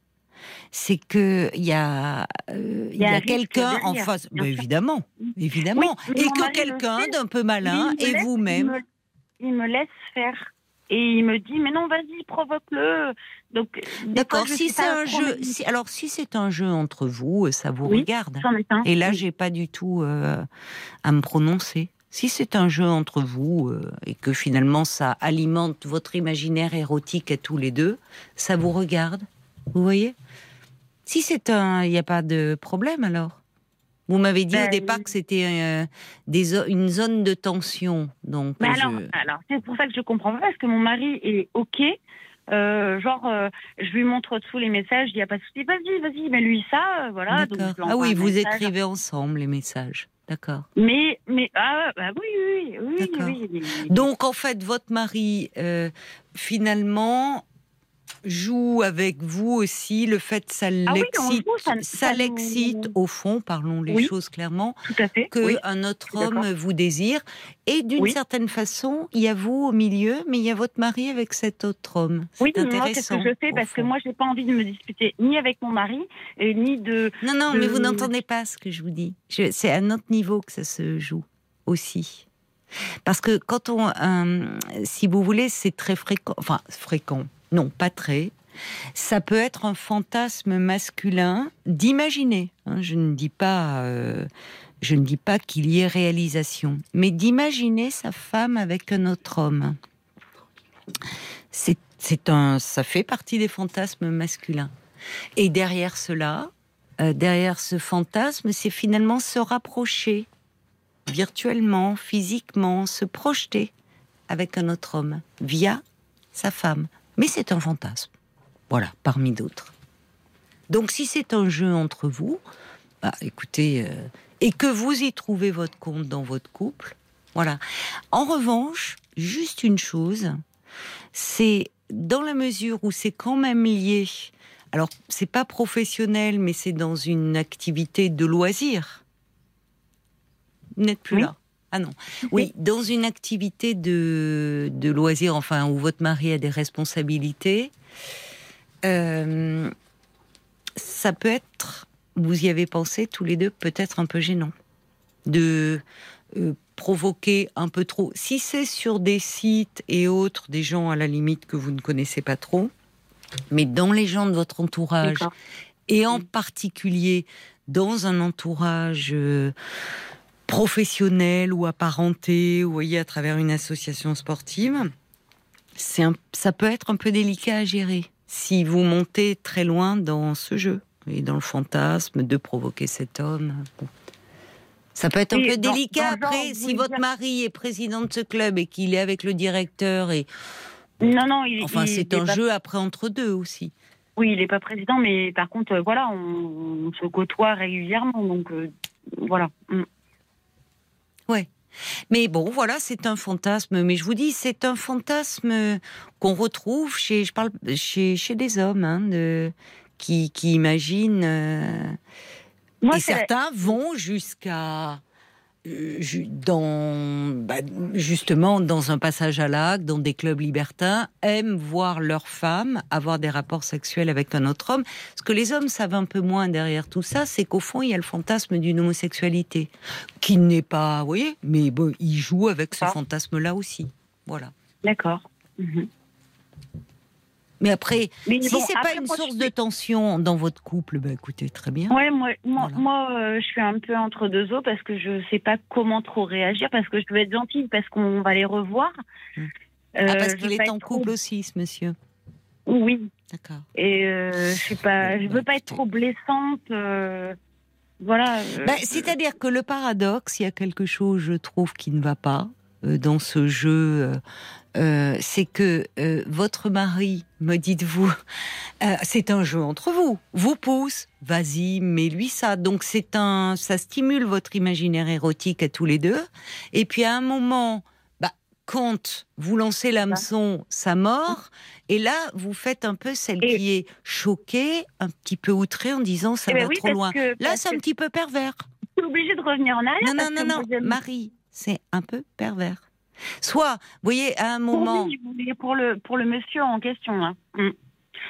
c'est que il y a, euh, il y a quelqu'un en face, bah, évidemment, évidemment, Oui, et que quelqu'un d'un peu malin et vous-même. Il me, il me laisse faire. Et il me dit, mais non, vas-y, provoque-le. Donc, D'accord. Si c'est un jeu, si, alors si c'est un jeu entre vous, euh, ça vous Oui, regarde. un, Et là, j'ai pas du tout euh, à me prononcer. Si c'est un jeu entre vous euh, et que finalement ça alimente votre imaginaire érotique à tous les deux, ça vous regarde. Vous voyez? Si c'est un, il n'y a pas de problème alors. Vous m'avez dit au Ben, départ que c'était euh, des une zone de tension, donc. Mais je- alors, alors c'est pour ça que je comprends pas, parce que mon mari est OK. Euh, genre, euh, je lui montre tous les messages, il n'y a pas de souci, vas-y, vas-y, mais lui ça, voilà. Donc, Ah oui, vous message. écrivez ensemble les messages. D'accord. Mais, mais, ah, bah oui, oui, oui, oui, oui, oui. Donc en fait, votre mari euh, finalement joue avec vous aussi le fait ça Ah l'excite, ça- ça ça nous- l'excite au fond, parlons les Oui, choses clairement, que oui, un autre homme vous désire et d'une certaine façon, il y a vous au milieu, mais il y a votre mari avec cet autre homme. Oui, mais moi, c'est ce intéressant. que je fais parce que moi, j'ai pas envie de me disputer ni avec mon mari, et ni de. Non, non, de- mais vous n'entendez pas ce que je vous dis. C'est à notre niveau que ça se joue aussi. Parce que quand on, euh, si vous voulez, c'est très fréquent, enfin fréquent, non, pas très. Ça peut être un fantasme masculin d'imaginer. hein, je ne dis pas, euh, je ne dis pas qu'il y ait réalisation, mais d'imaginer sa femme avec un autre homme. C'est, un, ça fait partie des fantasmes masculins. Et derrière cela, euh, derrière ce fantasme, c'est finalement se rapprocher virtuellement, physiquement, se projeter avec un autre homme via sa femme. Mais c'est un fantasme. Voilà, parmi d'autres. Donc si c'est un jeu entre vous, bah, écoutez, euh, et que vous y trouvez votre compte dans votre couple, voilà. En revanche, juste une chose, c'est dans la mesure où c'est quand même lié. Alors, c'est pas professionnel, mais c'est dans une activité de loisir. Vous n'êtes plus là. Ah non. Oui, dans une activité de, de loisir, enfin, où votre mari a des responsabilités, euh, ça peut être, vous y avez pensé tous les deux, peut-être un peu gênant. De euh, provoquer un peu trop. Si c'est sur des sites et autres, des gens à la limite que vous ne connaissez pas trop, mais dans les gens de votre entourage, et en particulier dans un entourage euh, professionnel ou apparenté, vous voyez, à travers une association sportive, c'est un- ça peut être un peu délicat à gérer si vous montez très loin dans ce jeu et dans le fantasme de provoquer cet homme. Bon. Ça peut être un Oui, peu dans- délicat dans le genre, après si votre dire- mari est président de ce club et qu'il est avec le directeur et Non, non, il enfin c'est un pas- jeu après entre deux aussi. Oui, il n'est pas président, mais par contre, euh, voilà, on, on se côtoie régulièrement, donc euh, voilà. Ouais. Mais bon, voilà, c'est un fantasme. Mais je vous dis, c'est un fantasme qu'on retrouve chez, je parle, chez, chez des hommes, hein, de, qui, qui imaginent. euh, Moi, et la- certains vont jusqu'à ju- dans, bah, justement, dans un passage à l'acte, dans des clubs libertins, aiment voir leurs femmes avoir des rapports sexuels avec un autre homme. Ce que les hommes savent un peu moins derrière tout ça, c'est qu'au fond, il y a le fantasme d'une homosexualité, qui n'est pas, vous voyez, mais bon, ils jouent avec ce fantasme-là aussi. Voilà. D'accord. Mhm. Mais après, Mais si bon, c'est pas une source de tension dans votre couple, bah écoutez, très bien. Ouais, moi, moi, moi euh, je suis un peu entre deux eaux parce que je sais pas comment trop réagir parce que je veux être gentille parce qu'on va les revoir. ah, Euh, parce je qu'il est en trop- couple aussi, ce monsieur. Oui. D'accord. Et euh, je sais pas, je veux pas être trop blessante. voilà. Bah, C'est-à-dire que le paradoxe, il y a quelque chose, je trouve, qui ne va pas dans ce jeu. euh, euh, c'est que euh, votre mari, me dites-vous, euh, c'est un jeu entre vous. Vous pousse, vas-y, mets-lui ça. Donc c'est un, ça stimule votre imaginaire érotique à tous les deux. Et puis à un moment, bah, quand vous lancez l'hameçon, ça mord. Et là, vous faites un peu celle qui est choquée, un petit peu outrée en disant ça Eh ben va oui, trop loin. que- Là, c'est un petit peu pervers. Je suis obligée de revenir en arrière. Non, non, non, non, Marie, c'est un peu pervers. Soit, vous voyez, à un Pour moment. lui, pour le pour le monsieur en question. Hein. Mm.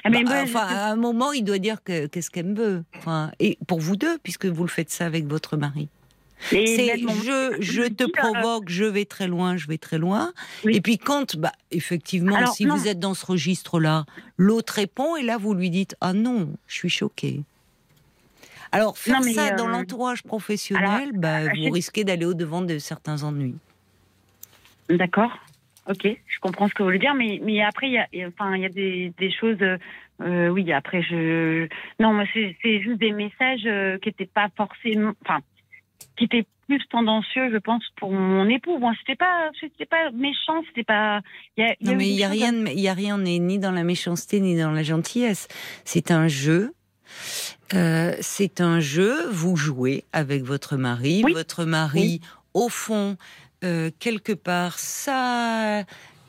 Ah, Bah, moi, enfin, je- à un moment, il doit dire que qu'est-ce qu'elle veut. Enfin, et pour vous deux, puisque vous le faites ça avec votre mari. C'est mon- je, je te euh, provoque, je vais très loin, je vais très loin. Et puis quand, bah, effectivement, Alors, si non. vous êtes dans ce registre-là, l'autre répond et là vous lui dites ah non, je suis choquée. Alors faire Non, ça dans euh, l'entourage professionnel, bah, vous risquez d'aller au devant de certains ennuis. D'accord. Ok, je comprends ce que vous voulez dire, mais, mais après, il y a, il y a- enfin, il y a des, des choses. euh, oui, après, je. Non, c'est juste des messages euh, qui n'étaient pas forcément. Enfin, qui étaient plus tendancieux, je pense, pour mon époux. Bon, c'était pas, c'était pas méchant, c'était pas. il y a- il y a Non, mais il y a rien, y a rien, ni dans la méchanceté ni dans la gentillesse. C'est un jeu. Euh, c'est un jeu. Vous jouez avec votre mari. Votre mari, au fond, euh, quelque part, ça.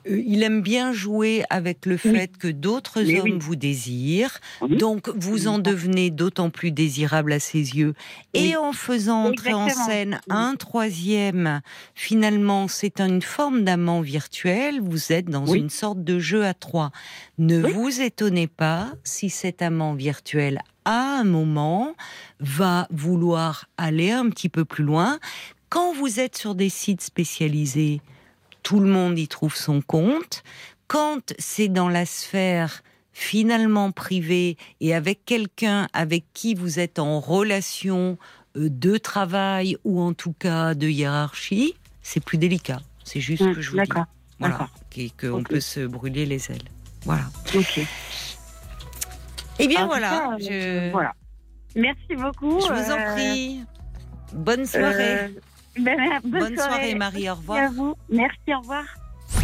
Euh, il aime bien jouer avec le fait que d'autres hommes oui. vous désirent, donc vous en devenez d'autant plus désirable à ses yeux. Et en faisant entrer en scène un troisième, finalement, c'est une forme d'amant virtuel. Vous êtes dans une sorte de jeu à trois. Ne vous étonnez pas si cet amant virtuel, à un moment, va vouloir aller un petit peu plus loin. Quand vous êtes sur des sites spécialisés, tout le monde y trouve son compte. Quand c'est dans la sphère finalement privée et avec quelqu'un avec qui vous êtes en relation euh, de travail ou en tout cas de hiérarchie, c'est plus délicat. C'est juste ce que je vous dis. d'accord, Voilà. Et qu'on peut se brûler les ailes. Voilà. Ok. Eh bien En voilà. cas, je... euh, voilà. Merci beaucoup. Je vous en euh, prie. Bonne soirée. euh, ben, bonne, Bonne soirée, Marie, au revoir. Merci à vous. Merci, au revoir.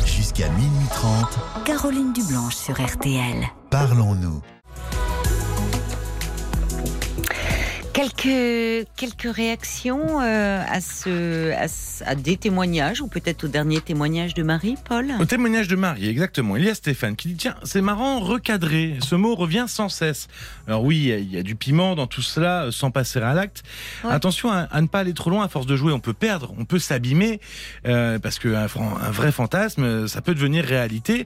Jusqu'à minuit 30, Caroline Dublanche sur RTL. parlons-nous. Quelques, quelques réactions euh, à, ce, à, des témoignages, ou peut-être au dernier témoignage de Marie, Paul? Au témoignage de Marie, exactement. Il y a Stéphane qui dit Tiens, c'est marrant, recadré. Ce mot revient sans cesse. Alors, oui, il y a- du piment dans tout cela, euh, sans passer à l'acte. Ouais. Attention à, à ne pas aller trop loin. À force de jouer, on peut perdre, on peut s'abîmer. euh, parce qu'un un vrai fantasme, ça peut devenir réalité.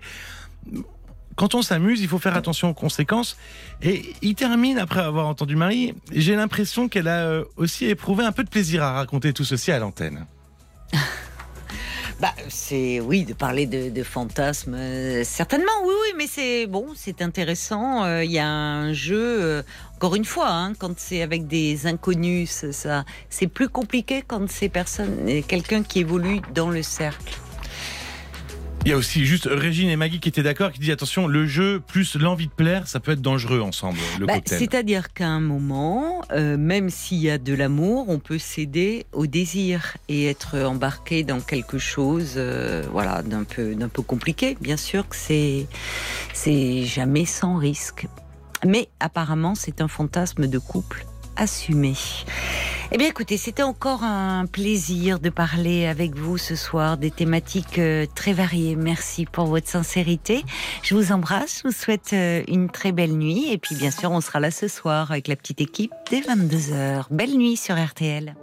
Quand on s'amuse, il faut faire attention aux conséquences. Et il termine après avoir entendu Marie. J'ai l'impression qu'elle a euh, aussi éprouvé un peu de plaisir à raconter tout ceci à l'antenne. Bah, c'est oui de parler de, fantasmes, euh, certainement, oui, oui, mais c'est bon, c'est intéressant. euh, Il y a un jeu, encore une fois, hein, quand c'est avec des inconnus, ça- c'est plus compliqué quand c'est quelqu'un qui évolue dans le cercle. Il y a aussi juste Régine et Maggie qui étaient d'accord, qui disent attention, le jeu plus l'envie de plaire, ça peut être dangereux ensemble, le Bah. C'est-à-dire qu'à un moment, euh, même s'il y a de l'amour, on peut céder au désir et être embarqué dans quelque chose, euh, voilà, d'un peu, d'un peu compliqué. Bien sûr que c'est, c'est jamais sans risque. Mais apparemment, c'est un fantasme de couple assumé. Eh bien, écoutez, c'était encore un plaisir de parler avec vous ce soir des thématiques euh, très variées. Merci pour votre sincérité. Je vous embrasse, je vous souhaite euh, une très belle nuit. Et puis, bien sûr, on sera là ce soir avec la petite équipe dès 22h. Belle nuit sur RTL.